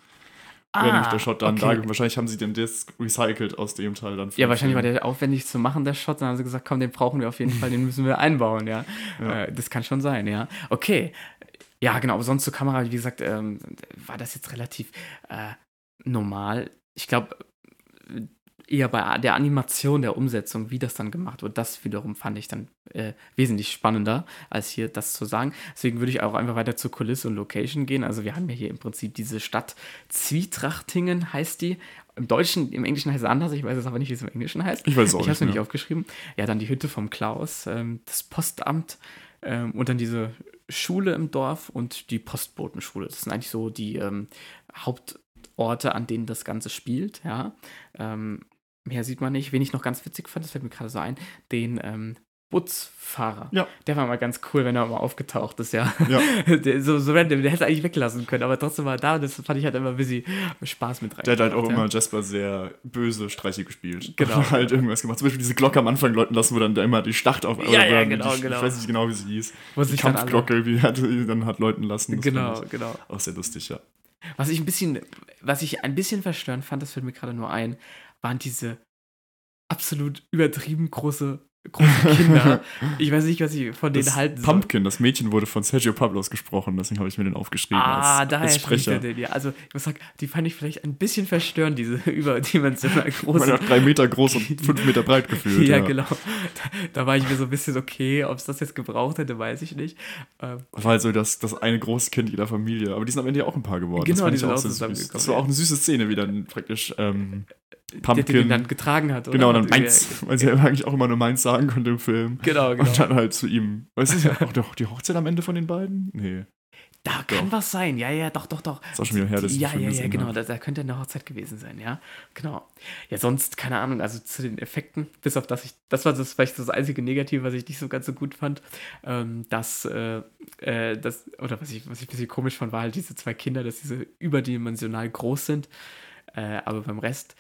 wäre nämlich der Shot dann Ah, okay. da. Wahrscheinlich haben sie den das recycelt aus dem Teil dann. Ja, wahrscheinlich war der aufwendig zu machen, der Shot. Dann haben sie gesagt, komm, den brauchen wir auf jeden Fall, den müssen wir einbauen, ja. Ja. Äh, das kann schon sein, ja. Okay. Ja, genau, aber sonst zur Kamera, wie gesagt, ähm, war das jetzt relativ äh, normal. Ich glaube, eher bei der Animation der Umsetzung, wie das dann gemacht wird, das wiederum fand ich dann äh, wesentlich spannender, als hier das zu sagen. Deswegen würde ich auch einfach weiter zur Kulisse und Location gehen. Also wir haben ja hier im Prinzip diese Stadt Zwietrachtingen, heißt die. Im Deutschen, im Englischen heißt es anders, ich weiß es aber nicht, wie es im Englischen heißt. Ich weiß es auch Ich habe es nicht. mir nicht aufgeschrieben. Ja, dann die Hütte vom Klaus, ähm, das Postamt ähm, und dann diese Schule im Dorf und die Postbotenschule. Das sind eigentlich so die ähm, Hauptorte, an denen das Ganze spielt, ja. Ähm, mehr sieht man nicht. Wen ich noch ganz witzig fand, das fällt mir gerade so ein, den ähm, Butzfahrer. Ja. Der war mal ganz cool, wenn er mal aufgetaucht ist, ja. Ja. Der, so, so random, der hätte eigentlich weglassen können, aber trotzdem war er da und das fand ich halt immer ein bisschen Spaß mit rein. Der hat halt auch ja. immer Jasper sehr böse Streiche gespielt. Genau. Und halt irgendwas gemacht. Zum Beispiel diese Glocke am Anfang läuten lassen, wo dann da immer die Schlacht auf. Ja, ja, genau, die, genau. Ich weiß nicht genau, wie sie hieß. Wo Die Kampfglocke, wie hat, dann hat läuten lassen. Das Genau, genau. Auch sehr lustig, ja. Was ich ein bisschen, was ich ein bisschen verstörend fand, das fällt mir gerade nur ein, waren diese absolut übertrieben große, große Kinder. ich weiß nicht, was ich von denen Das halten soll. Pumpkin, das Mädchen wurde von Sergio Pablos gesprochen, deswegen habe ich mir den aufgeschrieben Ah, als, daher als spricht er Sprecher. den, ja. Also, ich muss sagen, die fand ich vielleicht ein bisschen verstörend, diese überdimensional Man großen. hat drei Meter groß und fünf Meter breit gefühlt. ja, ja, genau. Da, da war ich mir so ein bisschen okay, ob es das jetzt gebraucht hätte, weiß ich nicht. Ähm, War halt so das, das eine große Kind jeder Familie. Aber die sind am Ende ja auch ein Paar geworden. Genau, das die sind auch süß. zusammengekommen, Das war auch eine süße Szene, wie dann praktisch ähm, der, der Pumpkin. den dann getragen hat, oder? genau, dann meins, weil sie ja eigentlich auch immer nur meins sagen konnte im Film. Genau, genau. Und dann halt zu ihm. Weißt du, ja auch doch die Hochzeit am Ende von den beiden? Nee. Da kann Doch. was sein, ja, ja, doch, doch, doch. Ist auch schon wieder her, dass Ja, ja, ja, genau, da, da könnte eine Hochzeit gewesen sein, ja. Genau. Ja, sonst, keine Ahnung, also zu den Effekten, bis auf das ich, das war das vielleicht das einzige Negative, was ich nicht so ganz so gut fand, ähm, dass, äh, äh, das, oder was ich, was ich ein bisschen komisch fand, war halt diese zwei Kinder, dass diese überdimensional groß sind, äh, aber beim Rest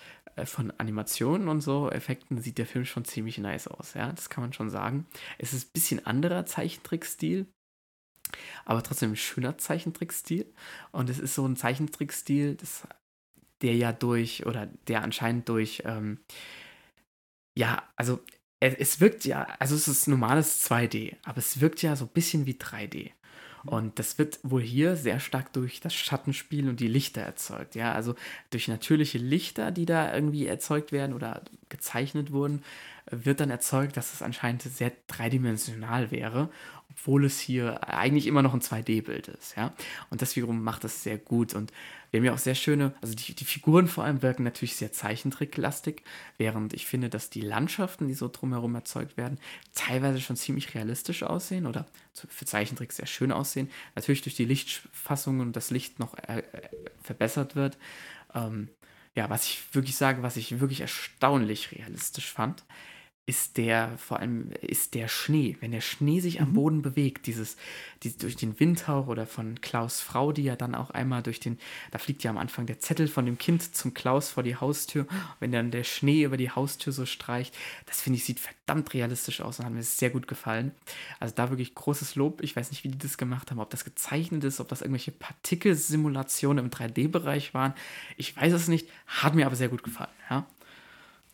von Animationen und so Effekten sieht der Film schon ziemlich nice aus, ja, das kann man schon sagen. Es ist ein bisschen anderer Zeichentrickstil, aber trotzdem ein schöner Zeichentrickstil. Und es ist so ein Zeichentrickstil, das, der ja durch, oder der anscheinend durch, ähm, ja, also es, es wirkt ja, also es ist normales 2D, aber es wirkt ja so ein bisschen wie 3D. Und das wird wohl hier sehr stark durch das Schattenspiel und die Lichter erzeugt. Ja, also durch natürliche Lichter, die da irgendwie erzeugt werden oder gezeichnet wurden, wird dann erzeugt, dass es anscheinend sehr dreidimensional wäre, obwohl es hier eigentlich immer noch ein 2D-Bild ist, ja. Und das wiederum macht das sehr gut. Und wir haben ja auch sehr schöne, also die, die Figuren vor allem wirken natürlich sehr zeichentricklastig, während ich finde, dass die Landschaften, die so drumherum erzeugt werden, teilweise schon ziemlich realistisch aussehen oder für Zeichentrick sehr schön aussehen. Natürlich durch die Lichtfassung und das Licht noch äh, äh, verbessert wird. Ähm, ja, was ich wirklich sage, was ich wirklich erstaunlich realistisch fand, ist der, vor allem ist der Schnee. Wenn der Schnee sich am mhm. Boden bewegt, dieses, die, durch den Windhauch oder von Klaus Frau, die ja dann auch einmal durch den, da fliegt ja am Anfang der Zettel von dem Kind zum Klaus vor die Haustür, wenn dann der Schnee über die Haustür so streicht, das finde ich, sieht verdammt realistisch aus und hat mir sehr gut gefallen. Also da wirklich großes Lob. Ich weiß nicht, wie die das gemacht haben, ob das gezeichnet ist, ob das irgendwelche Partikelsimulationen im 3D-Bereich waren. Ich weiß es nicht, hat mir aber sehr gut gefallen, ja.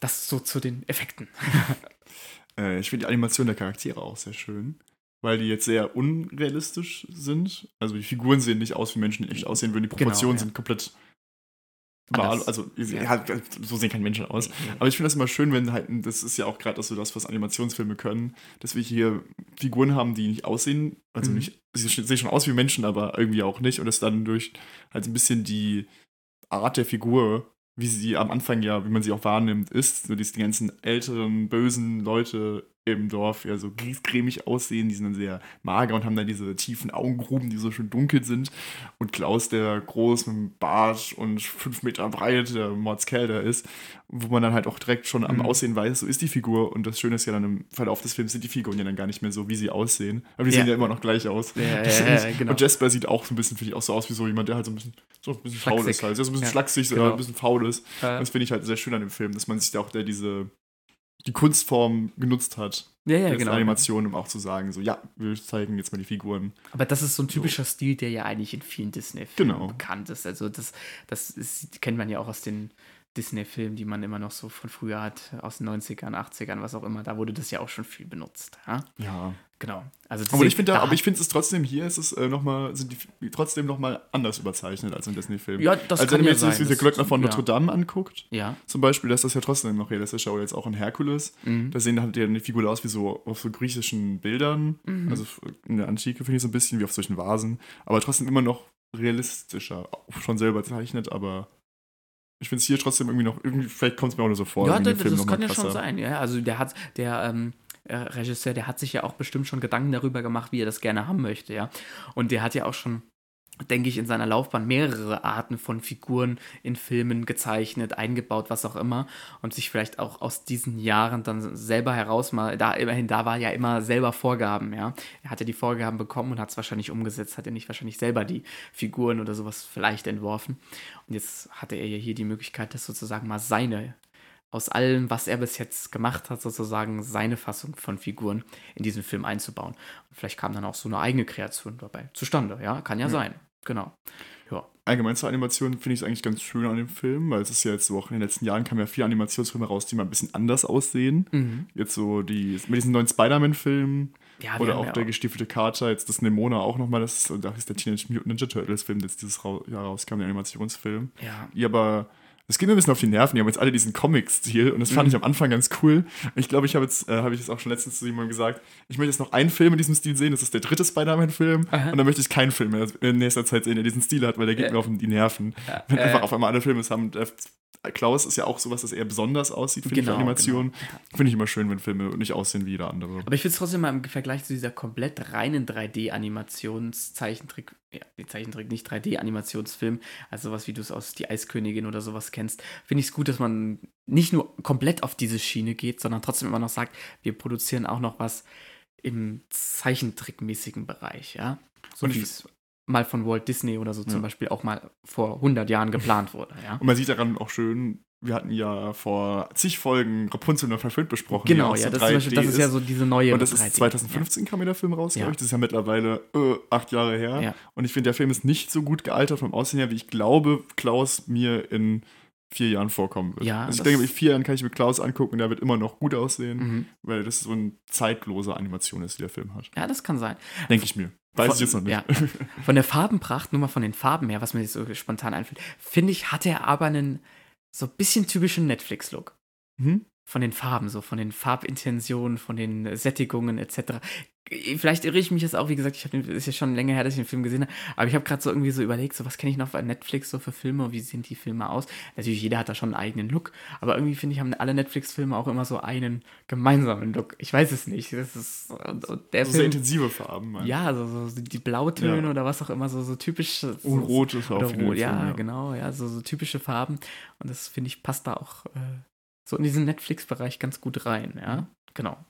Das so zu den Effekten. äh, ich finde die Animation der Charaktere auch sehr schön, weil die jetzt sehr unrealistisch sind. Also die Figuren sehen nicht aus, wie Menschen echt aussehen würden. Die genau, Proportionen genau, ja. sind komplett Anders. Also, ja. Ja, so sehen keine Menschen aus. Aber ich finde das immer schön, wenn halt, das ist ja auch gerade so das, was Animationsfilme können, dass wir hier Figuren haben, die nicht aussehen, also mhm. nicht, sie sehen schon aus wie Menschen, aber irgendwie auch nicht. Und das dann durch halt ein bisschen die Art der Figur wie sie am Anfang ja, wie man sie auch wahrnimmt, ist. So diese ganzen älteren, bösen Leute im Dorf ja so griesgrämig aussehen. Die sind dann sehr mager und haben dann diese tiefen Augengruben, die so schön dunkel sind. Und Klaus, der groß mit dem Bart und fünf Meter breit, der Mordskerl da ist, wo man dann halt auch direkt schon am mhm. Aussehen weiß, so ist die Figur. Und das Schöne ist ja dann im Verlauf des Films sind die Figuren ja dann gar nicht mehr so, wie sie aussehen. Aber die ja. sehen ja immer noch gleich aus. Ja, ja, genau. Und Jasper sieht auch so ein bisschen, finde ich, auch so aus wie so jemand, der halt so ein bisschen, so ein bisschen faul ist halt. Ja, so ein bisschen schlaksig, genau. ein bisschen faul ist. Das finde ich halt sehr schön an dem Film, dass man sich da auch der diese die Kunstform genutzt hat. Ja, ja, genau. Animation, um auch zu sagen, so, ja, wir zeigen jetzt mal die Figuren. Aber das ist so ein typischer so. Stil, der ja eigentlich in vielen Disney-Filmen genau. bekannt ist. Also, das, das ist, kennt man ja auch aus den Disney-Filmen, die man immer noch so von früher hat, aus den 90ern, 80ern, was auch immer. Da wurde das ja auch schon viel benutzt. Ja. ja. Genau. Also aber ich finde, aber ich finde es trotzdem hier ist es äh, noch mal, sind die trotzdem noch mal anders überzeichnet als in Disney-Filmen. Ja, das also kann wenn ja man jetzt diese Glöckner von Notre Dame anguckt, ja. zum Beispiel, das ist ja trotzdem noch realistischer, oder jetzt auch in Herkules, mhm. da sehen halt die Figur aus wie so auf so griechischen Bildern, mhm. also in der Antike finde ich so ein bisschen wie auf solchen Vasen, aber trotzdem immer noch realistischer, schon selber zeichnet, aber ich finde es hier trotzdem irgendwie noch, irgendwie, vielleicht kommt es mir auch nur so vor. Ja, das, das kann ja schon sein, ja. Also der hat, der, ähm, äh, Regisseur, der hat sich ja auch bestimmt schon Gedanken darüber gemacht, wie er das gerne haben möchte, ja. Und der hat ja auch schon denke ich, in seiner Laufbahn mehrere Arten von Figuren in Filmen gezeichnet, eingebaut, was auch immer. Und sich vielleicht auch aus diesen Jahren dann selber heraus mal, da immerhin, da war ja immer selber Vorgaben, ja. Er hatte die Vorgaben bekommen und hat es wahrscheinlich umgesetzt, hat er nicht wahrscheinlich selber die Figuren oder sowas vielleicht entworfen. Und jetzt hatte er ja hier die Möglichkeit, das sozusagen mal seine aus allem, was er bis jetzt gemacht hat, sozusagen seine Fassung von Figuren in diesen Film einzubauen. Und vielleicht kam dann auch so eine eigene Kreation dabei zustande, ja, kann ja, ja. sein. Genau. Ja. Allgemein zur Animation finde ich es eigentlich ganz schön an dem Film, weil es ist ja jetzt so auch in den letzten Jahren kamen ja viele Animationsfilme raus, die mal ein bisschen anders aussehen. Mhm. Jetzt so die, mit diesen neuen Spider-Man-Filmen ja, oder auch ja der auch. gestiefelte Kater, jetzt das Nemona auch nochmal, das ist, da ist der Teenage Mutant Ninja Turtles Film, der jetzt dieses Jahr rauskam, der Animationsfilm. Ja. Die aber das geht mir ein bisschen auf die Nerven. Die haben jetzt alle diesen Comic-Stil und das fand mhm. ich am Anfang ganz cool. Ich glaube, ich habe jetzt, äh, habe ich jetzt auch schon letztens zu jemandem gesagt, ich möchte jetzt noch einen Film in diesem Stil sehen, das ist der dritte Spider-Man-Film. Und dann möchte ich keinen Film mehr in nächster Zeit sehen, der diesen Stil hat, weil der geht ja. mir auf die Nerven. Wenn einfach auf einmal alle Filme haben, Klaus ist ja auch sowas, das eher besonders aussieht, finde genau, ich, Animation. Genau. Finde ich immer schön, wenn Filme nicht aussehen wie jeder andere. Aber ich finde es trotzdem mal im Vergleich zu dieser komplett reinen 3D-Animations-Zeichentrick, ja, Zeichentrick, nicht 3D-Animationsfilm, also sowas wie du es aus Die Eiskönigin oder sowas kennst, finde ich es gut, dass man nicht nur komplett auf diese Schiene geht, sondern trotzdem immer noch sagt, wir produzieren auch noch was im Zeichentrickmäßigen Bereich, ja. So wie es mal von Walt Disney oder so ja. zum Beispiel auch mal vor 100 Jahren geplant wurde. Ja? Und man sieht daran auch schön, wir hatten ja vor zig Folgen Rapunzel und verfilmt besprochen. Genau, ja, so das, ist, das, ist, ja so diese neue. Und das ist 2015 ja. kam der Film raus, ja. glaube ich. Das ist ja mittlerweile äh, acht Jahre her. Ja. Und ich finde, der Film ist nicht so gut gealtert vom Aussehen her, wie ich glaube, Klaus mir in vier Jahren vorkommen wird. Ja, also ich denke, in vier Jahren kann ich mir Klaus angucken und der wird immer noch gut aussehen, mhm. weil das so eine zeitlose Animation ist, die der Film hat. Ja, das kann sein. Denke ich mir. Weiß von, ich jetzt noch nicht. Ja. Von der Farbenpracht, nur mal von den Farben her, was mir jetzt so spontan einfällt, finde ich, hat er aber einen so ein bisschen typischen Netflix-Look. Mhm. Von den Farben, so von den Farbintentionen, von den Sättigungen etc. Vielleicht irre ich mich jetzt auch, wie gesagt, ich habe ist ja schon länger her, dass ich den Film gesehen habe, aber ich habe gerade so irgendwie so überlegt, so was kenne ich noch bei Netflix so für Filme, wie sehen die Filme aus? Natürlich, jeder hat da schon einen eigenen Look, aber irgendwie finde ich, haben alle Netflix-Filme auch immer so einen gemeinsamen Look. Ich weiß es nicht. Das ist und, und der So Film, sehr intensive Farben. Mann. ja, so, so die Blautöne Ja. oder was auch immer, so, so typisch. So, Und rot ist auch rot, ja, ja. genau, ja, so, so typische Farben. Und das finde ich passt da auch äh, so in diesen Netflix-Bereich ganz gut rein, ja. Mhm. Genau.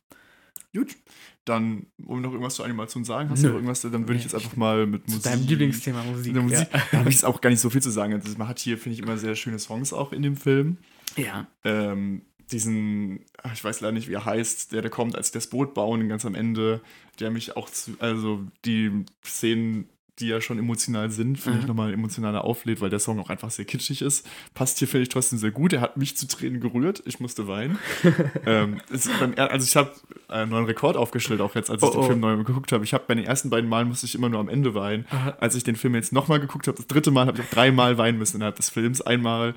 Gut. Dann, um noch irgendwas zur Animation zu sagen, hast Nö. du noch irgendwas, dann würde ich Nee, jetzt einfach mal mit Zu Musik. deinem Lieblingsthema Musik. Musik. Ja. Da habe ich jetzt auch gar nicht so viel zu sagen. Also, man hat hier, finde ich, immer sehr schöne Songs auch in dem Film. ja. Ähm, diesen, ich weiß leider nicht, wie er heißt, der da kommt, als das Boot bauen, ganz am Ende, der mich auch zu, also die Szenen, die ja schon emotional sind, finde ich Mhm. nochmal emotionaler auflädt, weil der Song auch einfach sehr kitschig ist. Passt hier, finde ich, trotzdem sehr gut. Er hat mich zu Tränen gerührt. Ich musste weinen. ähm, beim, also ich habe einen neuen Rekord aufgestellt, auch jetzt, als ich Oh, den oh. Film neu geguckt habe. Ich habe bei den ersten beiden Malen musste ich immer nur am Ende weinen. Aha. Als ich den Film jetzt nochmal geguckt habe, das dritte Mal, habe ich auch dreimal weinen müssen innerhalb des Films. Einmal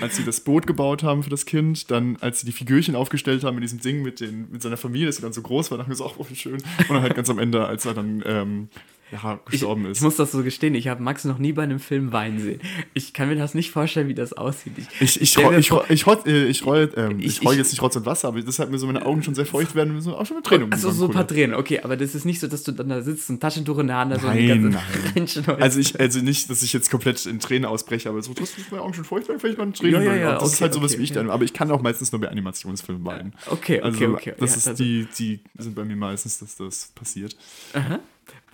als sie das Boot gebaut haben für das Kind, dann als sie die Figürchen aufgestellt haben mit diesem Ding mit, den, mit seiner Familie, dass sie dann so groß war, dachte ich mir so, oh, wie schön. Und dann halt ganz am Ende, als er dann ähm, ja, Ich, gestorben ich ist. muss das so gestehen, ich habe Max noch nie bei einem Film weinen sehen. Ich kann mir das nicht vorstellen, wie das aussieht. Ich, Ich, ich, roll, ich, roll, ich, roll, äh, ich, roll, ähm, Ich- ich, roll ich- jetzt nicht Rotz und Wasser, aber deshalb mir so meine Augen schon sehr feucht werden so auch schon mit Tränen also so ein paar. Tränen, okay, aber das ist nicht so, dass du dann da sitzt und Taschentuch in der Hand hast und Nein, nein. Also ich, also nicht, dass ich jetzt komplett in Tränen ausbreche, aber so, das ist meine Augen schon feucht, weil vielleicht mal in Tränen. Ja, ja, werden. ja, das ist okay, halt sowas okay, wie ich dann. Aber ich kann auch meistens nur bei Animationsfilmen weinen. Okay, okay, Also okay. das ist also- die, die sind bei mir meistens, dass das passiert.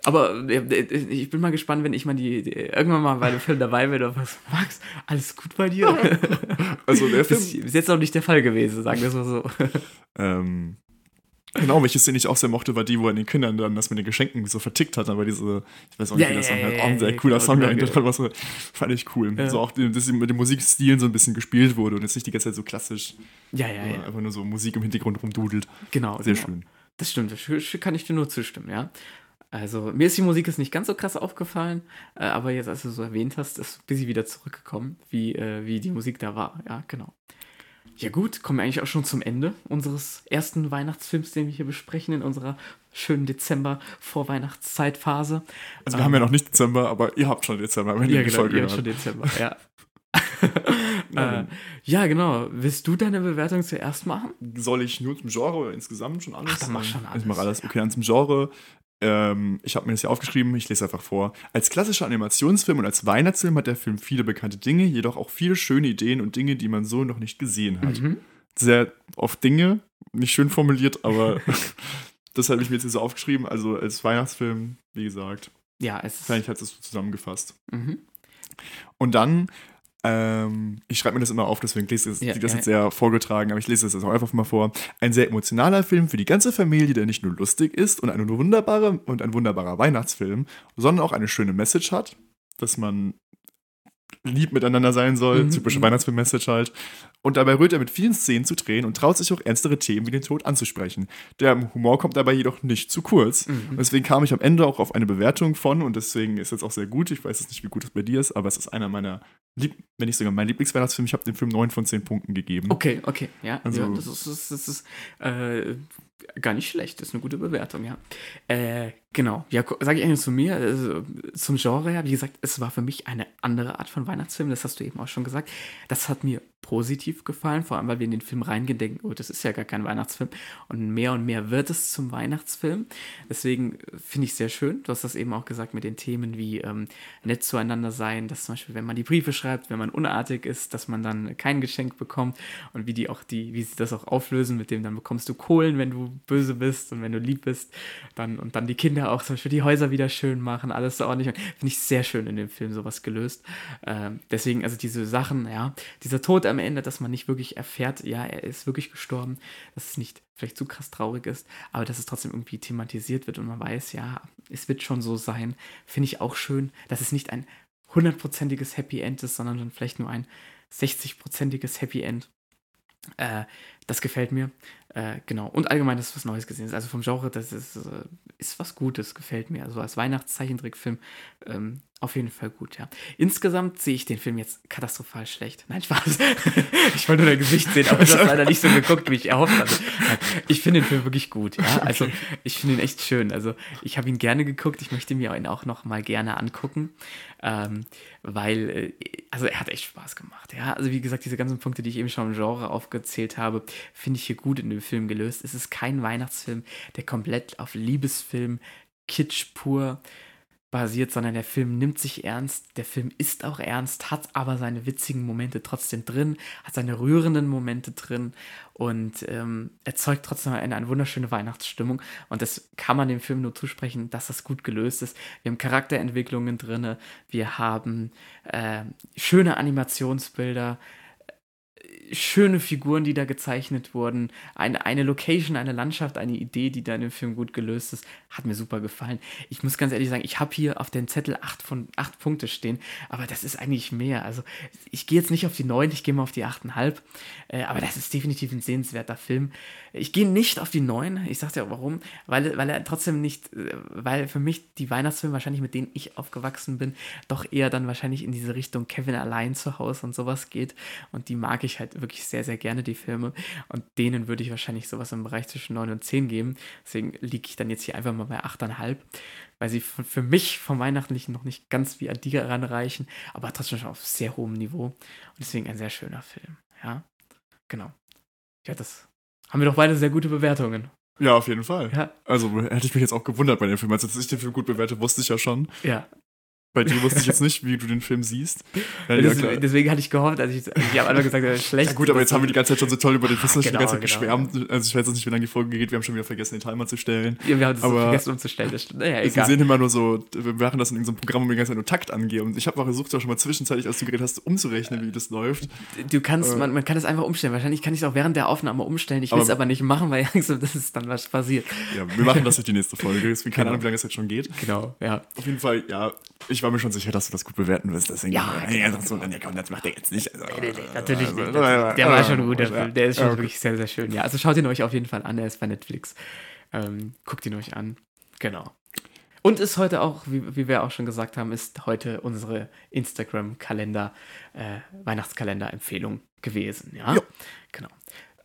Aber äh, äh, ich bin mal gespannt, wenn ich mal die, die irgendwann mal bei dem Film dabei bin oder was. Max, alles gut bei dir? Also der Das Film, ist bis jetzt noch nicht der Fall gewesen, sagen wir es mal so. ähm, genau, welche Szene ich auch sehr mochte, war die, wo er den Kindern dann das mit den Geschenken so vertickt hat, aber diese, ich weiß auch nicht, Ja, wie das ja, Song ja, ja, auch ein sehr ja, cooler genau, Song genau, eigentlich, genau. was so, fand ich cool. Ja. So auch, dass mit dem Musikstil so ein bisschen gespielt wurde und jetzt nicht die ganze Zeit so klassisch, Ja, ja, äh, ja. einfach nur so Musik im Hintergrund rumdudelt. Genau. Sehr genau. schön. Das stimmt, das kann ich dir nur zustimmen, ja. Also, mir ist die Musik jetzt nicht ganz so krass aufgefallen, äh, aber jetzt, als du so erwähnt hast, ist ein bisschen wieder zurückgekommen, wie, äh, wie die Musik da war. Ja, genau. Ja, gut, kommen wir eigentlich auch schon zum Ende unseres ersten Weihnachtsfilms, den wir hier besprechen, in unserer schönen Dezember-Vorweihnachtszeitphase. Also wir haben ja noch nicht Dezember, aber ihr habt schon Dezember, wenn ihr Ja, die genau, Folge ihr habt schon Dezember, ja. Ja, äh, ja, genau. Willst du deine Bewertung zuerst machen? Soll ich nur zum Genre oder insgesamt schon alles? Ach, dann mach schon Ich alles. mache alles. Okay, dann zum Genre. Ähm, ich habe mir das hier aufgeschrieben, ich lese einfach vor. Als klassischer Animationsfilm und als Weihnachtsfilm hat der Film viele bekannte Dinge, jedoch auch viele schöne Ideen und Dinge, die man so noch nicht gesehen hat. Mhm. Sehr oft Dinge, nicht schön formuliert, aber das habe ich mir jetzt hier so aufgeschrieben. Also als Weihnachtsfilm, wie gesagt, Ja, es vielleicht hat es so zusammengefasst. Mhm. Und dann, ähm, ich schreibe mir das immer auf, deswegen lese ich Ja, das, ja. jetzt sehr vorgetragen, aber ich lese das jetzt auch einfach mal vor. Ein sehr emotionaler Film für die ganze Familie, der nicht nur lustig ist und eine wunderbare und ein wunderbarer Weihnachtsfilm, sondern auch eine schöne Message hat, dass man lieb miteinander sein soll, Mhm, typische. Weihnachtsfilm-Message halt. Und dabei rührt er mit vielen Szenen zu Tränen und traut sich auch ernstere Themen wie den Tod anzusprechen. Der Humor kommt dabei jedoch nicht zu kurz. Mhm. Und deswegen kam ich am Ende auch auf eine Bewertung von, und deswegen ist es auch sehr gut. Ich weiß jetzt nicht, wie gut es bei dir ist, aber es ist einer meiner, Lieb wenn nicht sogar mein Lieblingsweihnachtsfilm. Ich habe dem Film 9 von 10 Punkten gegeben. Okay, okay, ja. Also- ja das ist, das ist, das ist äh, gar nicht schlecht. Das ist eine gute Bewertung, ja. Äh, genau. Ja, sage ich eigentlich zu mir, also, zum Genre her, wie gesagt, es war für mich eine andere Art von Weihnachtsfilm, das hast du eben auch schon gesagt. Das hat mir positiv gefallen, vor allem, weil wir in den Film reingehen, denken, oh, das ist ja gar kein Weihnachtsfilm. Und mehr und mehr wird es zum Weihnachtsfilm. Deswegen finde ich sehr schön. Du hast das eben auch gesagt mit den Themen wie ähm, nett zueinander sein, dass zum Beispiel, wenn man die Briefe schreibt, wenn man unartig ist, dass man dann kein Geschenk bekommt und wie die auch die, wie sie das auch auflösen, mit dem dann bekommst du Kohlen, wenn du böse bist und wenn du lieb bist, dann und dann die Kinder auch zum Beispiel die Häuser wieder schön machen, alles so ordentlich. Finde ich sehr schön in dem Film sowas gelöst. Ähm, deswegen, also diese Sachen, ja, dieser Tod am Ende, dass man nicht wirklich erfährt, ja, er ist wirklich gestorben, dass es nicht vielleicht zu krass traurig ist, aber dass es trotzdem irgendwie thematisiert wird und man weiß, ja, es wird schon so sein, finde ich auch schön, dass es nicht ein hundertprozentiges Happy End ist, sondern dann vielleicht nur ein 60-prozentiges Happy End. Äh, das gefällt mir. Äh, genau. Und allgemein ist was Neues gesehen. Also vom Genre, das ist, äh, ist was Gutes, gefällt mir. Also als Weihnachtszeichentrickfilm ähm, auf jeden Fall gut, ja. Insgesamt sehe ich den Film jetzt katastrophal schlecht. Nein, Spaß. ich wollte nur dein Gesicht sehen, aber ich habe leider nicht so geguckt, wie ich erhofft hatte. Ich finde den Film wirklich gut, ja. Also ich finde ihn echt schön. Also ich habe ihn gerne geguckt. Ich möchte mir ihn auch noch mal gerne angucken, ähm, weil, äh, also er hat echt Spaß gemacht, ja. Also wie gesagt, diese ganzen Punkte, die ich eben schon im Genre aufgezählt habe, finde ich hier gut in dem Film gelöst. Es ist kein Weihnachtsfilm, der komplett auf Liebesfilm, Kitsch pur basiert, sondern der Film nimmt sich ernst, der Film ist auch ernst, hat aber seine witzigen Momente trotzdem drin, hat seine rührenden Momente drin und ähm, erzeugt trotzdem eine, eine wunderschöne Weihnachtsstimmung und das kann man dem Film nur zusprechen, dass das gut gelöst ist. Wir haben Charakterentwicklungen drin, wir haben äh, schöne Animationsbilder, schöne Figuren, die da gezeichnet wurden. Eine, eine Location, eine Landschaft, eine Idee, die da in dem Film gut gelöst ist, hat mir super gefallen. Ich muss ganz ehrlich sagen, ich habe hier auf den Zettel acht von acht Punkte stehen, aber das ist eigentlich mehr. Also ich gehe jetzt nicht auf die neun, ich gehe mal auf die achteinhalb. Äh, aber das ist definitiv ein sehenswerter Film. Ich gehe nicht auf die neun. Ich sag's ja warum, weil, weil er trotzdem nicht, äh, weil für mich die Weihnachtsfilme wahrscheinlich mit denen ich aufgewachsen bin, doch eher dann wahrscheinlich in diese Richtung Kevin allein zu Hause und sowas geht. Und die mag ich halt wirklich sehr, sehr gerne, die Filme. Und denen würde ich wahrscheinlich sowas im Bereich zwischen 9 und 10 geben. Deswegen liege ich dann jetzt hier einfach mal bei 8,5, weil sie für mich vom Weihnachtlichen noch nicht ganz wie an die ranreichen, aber trotzdem schon auf sehr hohem Niveau. Und deswegen ein sehr schöner Film. Ja, genau. Ja, das haben wir doch beide sehr gute Bewertungen. Ja, auf jeden Fall. Ja. Also hätte ich mich jetzt auch gewundert bei dem Film. Als ich den Film gut bewerte, wusste ich ja schon. Ja. Bei dir wusste ich jetzt nicht, wie du den Film siehst. Ja, das, ja, deswegen hatte ich gehofft, als ich, ich habe einfach gesagt, er ist schlecht. Ja gut, aber jetzt haben wir die ganze Zeit schon so toll über den Film genau, die ganze Zeit genau. geschwärmt. Also ich weiß jetzt nicht, wie lange die Folge geht. Wir haben schon wieder vergessen, den Timer zu stellen. Ja, wir haben das aber vergessen umzustellen. Das, naja, egal. Wir sehen immer nur so, wir machen das in irgendeinem Programm, wo wir die ganze Zeit nur Takt angehen. Und ich habe mal versucht, auch schon mal zwischenzeitlich, als du geredet hast, umzurechnen, wie das läuft. Du kannst, äh, man, man kann das einfach umstellen. Wahrscheinlich kann ich es auch während der Aufnahme umstellen. Ich will es aber, nicht machen, weil Angst habe, dass es dann was passiert. Ja, wir machen das durch die nächste Folge. Deswegen keine genau. Ahnung, wie lange es jetzt schon geht. Genau, ja. Auf jeden Fall, ja, ich war mir schon sicher, dass du das gut bewerten wirst. Deswegen, ja, ja, so, dann, ja, komm, das macht er jetzt nicht. Also, nee, nee, natürlich nicht. Der war schon gut, der. Der ist schon wirklich sehr, sehr schön. Ja, also schaut ihn euch auf jeden Fall an. Er ist bei Netflix. Ähm, guckt ihn euch an. Genau. Und ist heute auch, wie, wie wir auch schon gesagt haben, ist heute unsere Instagram-Kalender, äh, Weihnachtskalender-Empfehlung gewesen. Ja, jo. genau.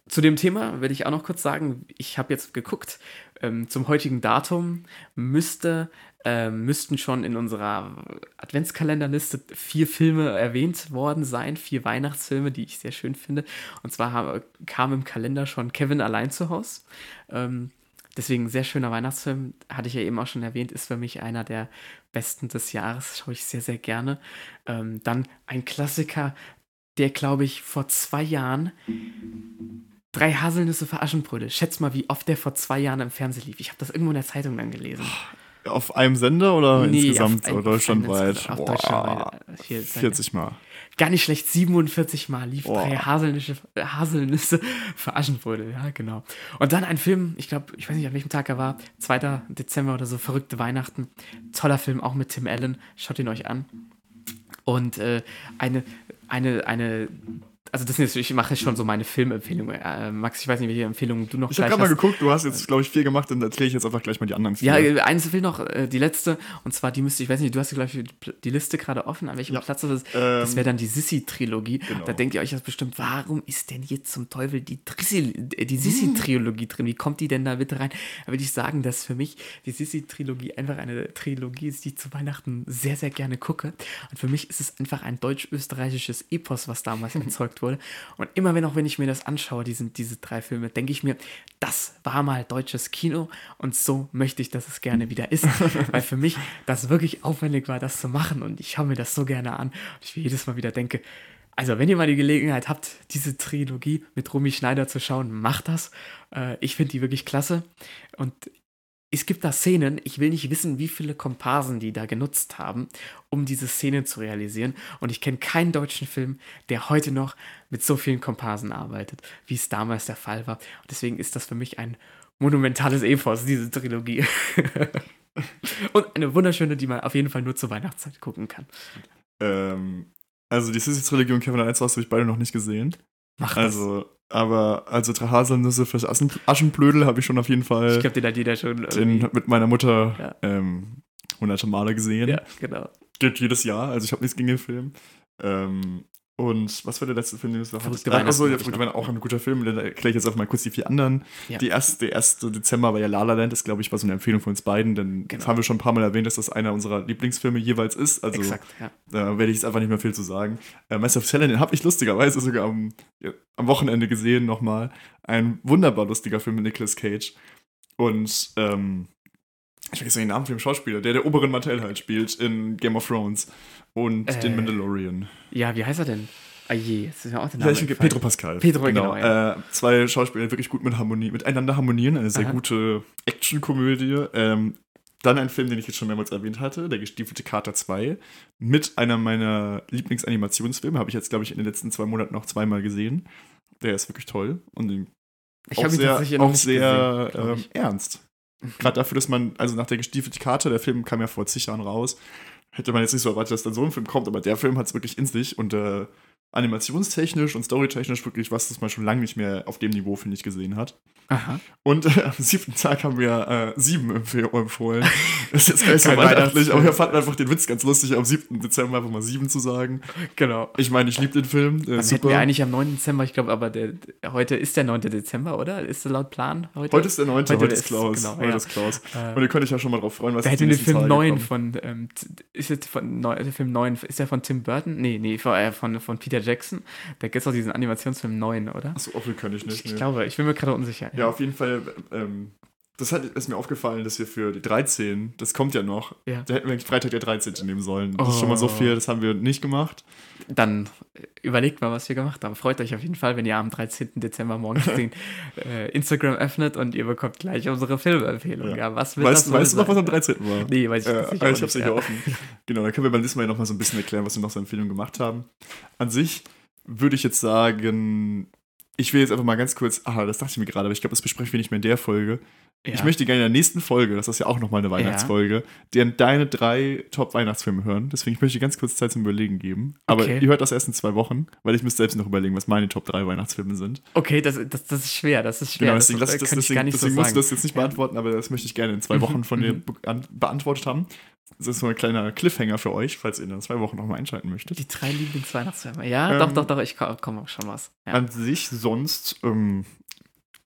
Zu dem Thema will ich auch noch kurz sagen, ich habe jetzt geguckt, ähm, zum heutigen Datum müsste, äh, müssten schon in unserer Adventskalenderliste vier Filme erwähnt worden sein, vier Weihnachtsfilme, die ich sehr schön finde. Und zwar haben, kam im Kalender schon Kevin allein zu Hause. Ähm, deswegen sehr schöner Weihnachtsfilm, hatte ich ja eben auch schon erwähnt, ist für mich einer der besten des Jahres, schaue ich sehr, sehr gerne. Ähm, dann ein Klassiker, der, glaube ich, vor zwei Jahren Drei Haselnüsse für Aschenbrödel. Schätz mal, wie oft der vor zwei Jahren im Fernsehen lief. Ich habe das irgendwo in der Zeitung dann gelesen. Auf einem Sender oder nee, insgesamt auf oder deutschlandweit? Auf deutschlandweit. 40 Mal. Gar nicht schlecht, 47 Mal lief Boah. drei Haselnüsse, Haselnüsse für Aschenbrödel. Ja, genau. Und dann ein Film, ich glaube, ich weiß nicht, an welchem Tag er war, 2. Dezember oder so, Verrückte Weihnachten. Toller Film, auch mit Tim Allen. Schaut ihn euch an. Und äh, eine, eine, eine also das ist, ich mache schon so meine Filmempfehlungen. Äh, Max, ich weiß nicht, welche Empfehlungen du noch Ich habe gerade mal geguckt, du hast jetzt, glaube ich, vier gemacht, dann erkläre ich jetzt einfach gleich mal die anderen vier. Ja, eins fehlt noch, äh, die letzte, und zwar die müsste, ich weiß nicht, du hast, glaube ich, die Liste gerade offen, an welchem ja. Platz das ist. Ähm, das wäre dann die Sissi-Trilogie. Genau. Da denkt ihr euch jetzt bestimmt, warum ist denn jetzt zum Teufel die, äh, die Sissi-Trilogie drin? Wie kommt die denn da bitte rein? Da würde ich sagen, dass für mich die Sissi-Trilogie einfach eine Trilogie ist, die ich zu Weihnachten sehr, sehr gerne gucke. Und für mich ist es einfach ein deutsch-österreichisches Epos, was damals erzeugt wurde. Und immer wenn auch wenn ich mir das anschaue, diese, diese drei Filme, denke ich mir, das war mal deutsches Kino und so möchte ich, dass es gerne wieder ist. Weil für mich das wirklich aufwendig war, das zu machen und ich schaue mir das so gerne an und ich jedes Mal wieder denke, also, wenn ihr mal die Gelegenheit habt, diese Trilogie mit Rumi Schneider zu schauen, macht das. Äh, ich finde die wirklich klasse. Und es gibt da Szenen, ich will nicht wissen, wie viele Komparsen die da genutzt haben, um diese Szene zu realisieren. Und ich kenne keinen deutschen Film, der heute noch mit so vielen Komparsen arbeitet, wie es damals der Fall war. Und deswegen ist das für mich ein monumentales Epos, diese Trilogie. Und eine wunderschöne, die man auf jeden Fall nur zur Weihnachtszeit gucken kann. Ähm, also die Sissy-Trilogie und Kevin allein hast habe ich beide noch nicht gesehen. Mach also, Aber also drei Haselnüsse fürs Aschen Aschenblödel habe ich schon auf jeden Fall Ich glaube, den hat jeder schon. den mit meiner Mutter Ja. ähm, hunderte Male gesehen. Ja, genau. Geht jedes Jahr, also ich habe nichts gegen den Film. Ähm, und was war der letzte Film, den du gesagt Verrückte hattest? Achso, ja, Verrückte noch. Weihnachten, auch ein guter Film. Dann erkläre ich jetzt einfach mal kurz die vier anderen. Ja. Die erste, der 1. Dezember war ja La La Land, das glaube ich war so eine Empfehlung von uns beiden, denn Genau. das haben wir schon ein paar Mal erwähnt, dass das einer unserer Lieblingsfilme jeweils ist. Also Exakt, ja. da werde ich jetzt einfach nicht mehr viel zu sagen. Äh, Meister of Talent, den habe ich lustigerweise sogar am, ja, am Wochenende gesehen nochmal. Ein wunderbar lustiger Film mit Nicolas Cage. Und ähm, ich vergesse den Namen von dem Schauspieler, der der oberen Martell halt spielt in Game of Thrones und Äh, den Mandalorian. Ja, wie heißt er denn? Ah je, jetzt ist mir auch der Ja, Name. ich, entfallen. Pedro Pascal. Pedro, genau, ja. Äh, zwei Schauspieler, die wirklich gut mit Harmonie, miteinander harmonieren. Eine sehr Aha. gute Actionkomödie. Ähm, dann ein Film, den ich jetzt schon mehrmals erwähnt hatte, Der gestiefelte Kater 2. Mit einer meiner Lieblingsanimationsfilme. Habe ich jetzt, glaube ich, in den letzten zwei Monaten noch zweimal gesehen. Der ist wirklich toll. Und den Ich auch habe ihn sehr, auch sehr gesehen, ähm, ich. ernst. Gerade dafür, dass man, also nach der gestiefelte Kater, der Film kam ja vor zig Jahren raus, hätte man jetzt nicht so erwartet, dass dann so ein Film kommt, aber der Film hat es wirklich in sich und äh, animationstechnisch und storytechnisch wirklich was, das man schon lange nicht mehr auf dem Niveau, finde ich, gesehen hat. Aha. Und äh, am siebten Tag haben wir äh, sieben empf empfohlen. Das ist jetzt gar nicht so weihnachtlich, aber wir fanden einfach den Witz ganz lustig, am 7. Dezember einfach mal sieben zu sagen. Genau. Ich meine, ich liebe den Film. Der Dann ist hätten wir super. eigentlich am 9. Dezember, ich glaube, aber der, heute ist der 9. Dezember, oder? Ist der laut Plan heute? Heute ist der 9. Heute, Heute ist Klaus. genau, heute ja. ist Klaus. Äh, Und ihr könnt euch ja schon mal drauf freuen, was da jetzt hätten wir den Film Tage 9 kommt. von, ähm, ist es von, der Film 9, ist der von Tim Burton? Nee, nee, von, äh, von, von Peter Jackson. Da gibt es auch diesen Animationsfilm 9, oder? Achso, auch kann ich nicht. Ich nee. glaube, ich bin mir gerade unsicher. Ja, auf jeden Fall. Ähm, das hat, ist mir aufgefallen, dass wir für die 13, das kommt ja noch, Ja. da hätten wir eigentlich Freitag der 13. nehmen sollen. Das ist schon mal so Oh. viel, das haben wir nicht gemacht. Dann äh, überlegt mal, was wir gemacht haben. Freut euch auf jeden Fall, wenn ihr am 13. Dezember morgens den äh, Instagram öffnet und ihr bekommt gleich unsere Filmempfehlung. Ja. Ja, was Weißt, weißt du noch, was am 13. war? Nee, weiß ich Äh, auch ich hab's nicht, ja offen. Genau, dann können wir beim nächsten Mal noch mal so ein bisschen erklären, was wir noch so Empfehlungen gemacht haben. An sich würde ich jetzt sagen, ich will jetzt einfach mal ganz kurz, ah, das dachte ich mir gerade, aber ich glaube, das besprechen wir nicht mehr in der Folge. Ja. Ich möchte gerne in der nächsten Folge, das ist ja auch nochmal eine Weihnachtsfolge, dir deine drei Top-Weihnachtsfilme hören. Deswegen möchte ich ganz kurz Zeit zum Überlegen geben. Aber Okay. ihr hört das erst in zwei Wochen, weil ich müsste selbst noch überlegen, was meine Top 3 Weihnachtsfilme sind. Okay, das, das, das ist schwer, das ist schwer. Genau, das, deswegen, das, kann ich deswegen, gar nicht deswegen so musst du das jetzt nicht Ja. beantworten, aber das möchte ich gerne in zwei Wochen von dir mhm. be an- beantwortet haben. Das ist so ein kleiner Cliffhanger für euch, falls ihr in zwei Wochen nochmal einschalten möchtet. Die drei Lieblingsweihnachtsfilme. Ja, Ähm, doch, doch, doch, ich komme schon was. Ja. An sich sonst, ähm,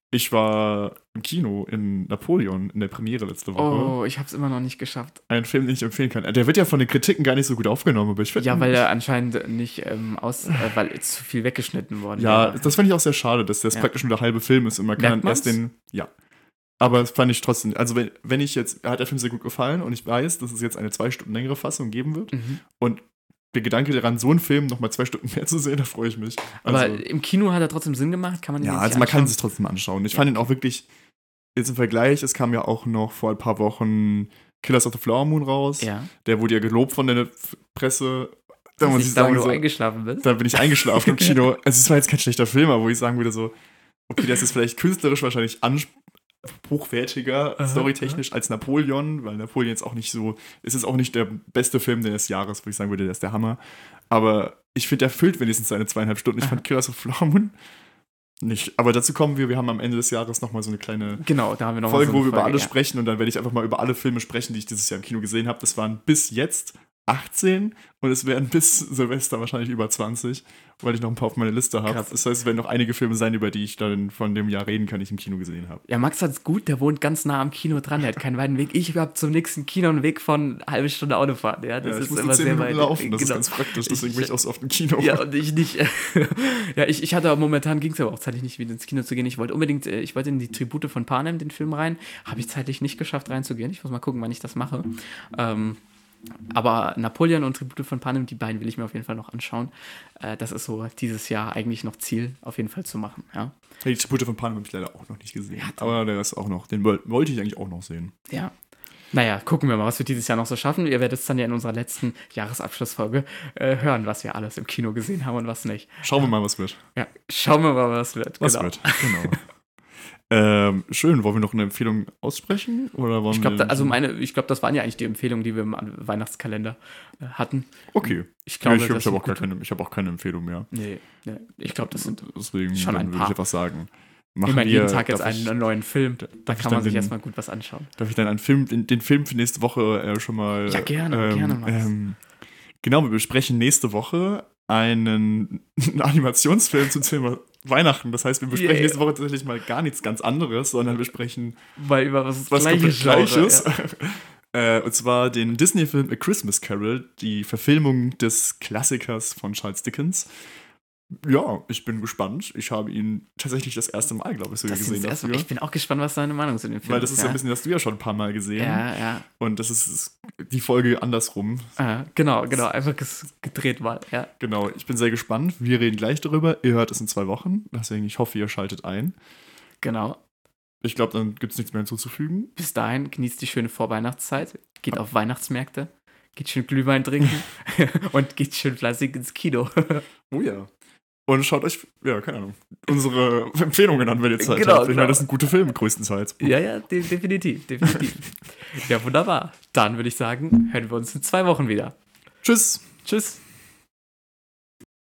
ich war im Kino in Napoleon in der Premiere letzte Woche. Oh, ich habe es immer noch nicht geschafft. Ein Film, den ich empfehlen kann. Der wird ja von den Kritiken gar nicht so gut aufgenommen, aber ich finde Ja, weil er anscheinend nicht ähm, aus, äh, weil zu viel weggeschnitten worden Ja, wäre. das fand ich auch sehr schade, dass das Ja. praktisch nur der halbe Film ist und man kann erst den. Ja. Aber das fand ich trotzdem. Also, wenn, wenn ich jetzt. Hat der Film sehr gut gefallen und ich weiß, dass es jetzt eine zwei Stunden längere Fassung geben wird. Mhm. Und der Gedanke daran, so einen Film nochmal zwei Stunden mehr zu sehen, da freue ich mich. Aber Also, im Kino hat er trotzdem Sinn gemacht, kann man ihn ja, also man kann anschauen? sich trotzdem anschauen. Ich Ja. fand ihn auch wirklich. Jetzt im Vergleich, es kam ja auch noch vor ein paar Wochen Killers of the Flower Moon raus. Ja. Der wurde ja gelobt von der Presse. Da muss ich da, wo sagen, du so, eingeschlafen bist. da bin ich eingeschlafen im Kino. Also es war jetzt kein schlechter Film, aber wo ich sagen würde so, okay, das ist vielleicht künstlerisch wahrscheinlich ans- hochwertiger, Aha, storytechnisch als Napoleon, weil Napoleon jetzt auch nicht so, es ist auch nicht der beste Film des Jahres, wo ich sagen würde, der ist der Hammer. Aber ich finde, der füllt wenigstens seine zweieinhalb Stunden. Ich Aha. fand Killers of Flower Moon nicht. Aber dazu kommen wir, wir haben am Ende des Jahres nochmal so eine kleine Genau, da haben wir noch Folge, so wo wir über Folge, alles ja. sprechen und dann werde ich einfach mal über alle Filme sprechen, die ich dieses Jahr im Kino gesehen habe. Das waren bis jetzt 18 und es werden bis Silvester wahrscheinlich über 20, weil ich noch ein paar auf meiner Liste habe. Das heißt, es werden noch einige Filme sein, über die ich dann von dem Jahr reden kann, die ich im Kino gesehen habe. Ja, Max hat's gut, der wohnt ganz nah am Kino dran, der hat keinen weiten Weg. Ich habe zum nächsten Kino einen Weg von eine halbe Stunde Autofahren. Ja, das Ja, ich ist immer nur 10 sehr weit. laufen, das Genau. ist ganz praktisch, deswegen Ich- bin ich auch so oft im Kino. Ja, und ich nicht. ja, ich, ich hatte aber momentan ging es aber auch zeitlich nicht, wieder ins Kino zu gehen. Ich wollte unbedingt, äh, ich wollte in die Tribute von Panem, den Film rein. Habe ich zeitlich nicht geschafft, reinzugehen. Ich muss mal gucken, wann ich das mache. Ähm, aber Napoleon und Tribute von Panem, die beiden will ich mir auf jeden Fall noch anschauen. Äh, das ist so dieses Jahr eigentlich noch Ziel, auf jeden Fall zu machen. Ja. Die Tribute von Panem habe ich leider auch noch nicht gesehen. Ja, aber der ist auch noch, den woll- wollte ich eigentlich auch noch sehen. ja. Naja, gucken wir mal, was wir dieses Jahr noch so schaffen. Ihr werdet es dann ja in unserer letzten Jahresabschlussfolge äh, hören, was wir alles im Kino gesehen haben und was nicht. Schauen wir mal, was wird. Ja, schauen wir mal, was wird. Was genau. wird, genau. Ähm, schön, wollen wir noch eine Empfehlung aussprechen? Oder wollen Ich glaube, da, also meine, ich glaube, das waren ja eigentlich die Empfehlungen, die wir im Weihnachtskalender äh, hatten. Okay. Ich glaube, ich ich das habe auch, keine- ich hab auch keine Empfehlung mehr. Nee, nee, ich glaube, das sind Deswegen schon ein würde paar. ich einfach sagen. Machen immer wir, jeden Tag jetzt ich, einen neuen Film. Da ich kann man sich den- erstmal gut was anschauen. Darf ich dann einen Film, den, den Film für nächste Woche äh, schon mal. Ja, gerne, gerne, Max. Ähm, genau, wir besprechen nächste Woche einen, einen Animationsfilm zum Thema Weihnachten. Das heißt, wir besprechen Yeah. nächste Woche tatsächlich mal gar nichts ganz anderes, sondern wir sprechen Weil über was, was Gleiches Gleiches. Ja. Äh, und zwar den Disney-Film A Christmas Carol, die Verfilmung des Klassikers von Charles Dickens. Ja, ich bin gespannt. Ich habe ihn tatsächlich das erste Mal, glaube ich, sogar Das ist gesehen das Mal. Ich bin auch gespannt, was deine Meinung zu dem Film Weil das ist ja. ein bisschen, das hast du ja schon ein paar Mal gesehen. Ja, ja. Und das ist, ist die Folge andersrum. Ah, genau, genau. Einfach gedreht mal. Ja. Genau, ich bin sehr gespannt. Wir reden gleich darüber. Ihr hört es in zwei Wochen. Deswegen, ich hoffe, ihr schaltet ein. Genau. Ich glaube, dann gibt es nichts mehr hinzuzufügen. Bis dahin genießt die schöne Vorweihnachtszeit. Geht auf Weihnachtsmärkte. Geht schön Glühwein trinken. und geht schön fleißig ins Kino. Oh ja. Und schaut euch, ja, keine Ahnung, unsere Empfehlungen an, wenn ihr Zeit Genau, habt. Ich genau. meine, das sind gute Filme größtenteils. ja, ja, de definitiv. Definitiv. ja, wunderbar. Dann würde ich sagen, hören wir uns in zwei Wochen wieder. Tschüss. Tschüss.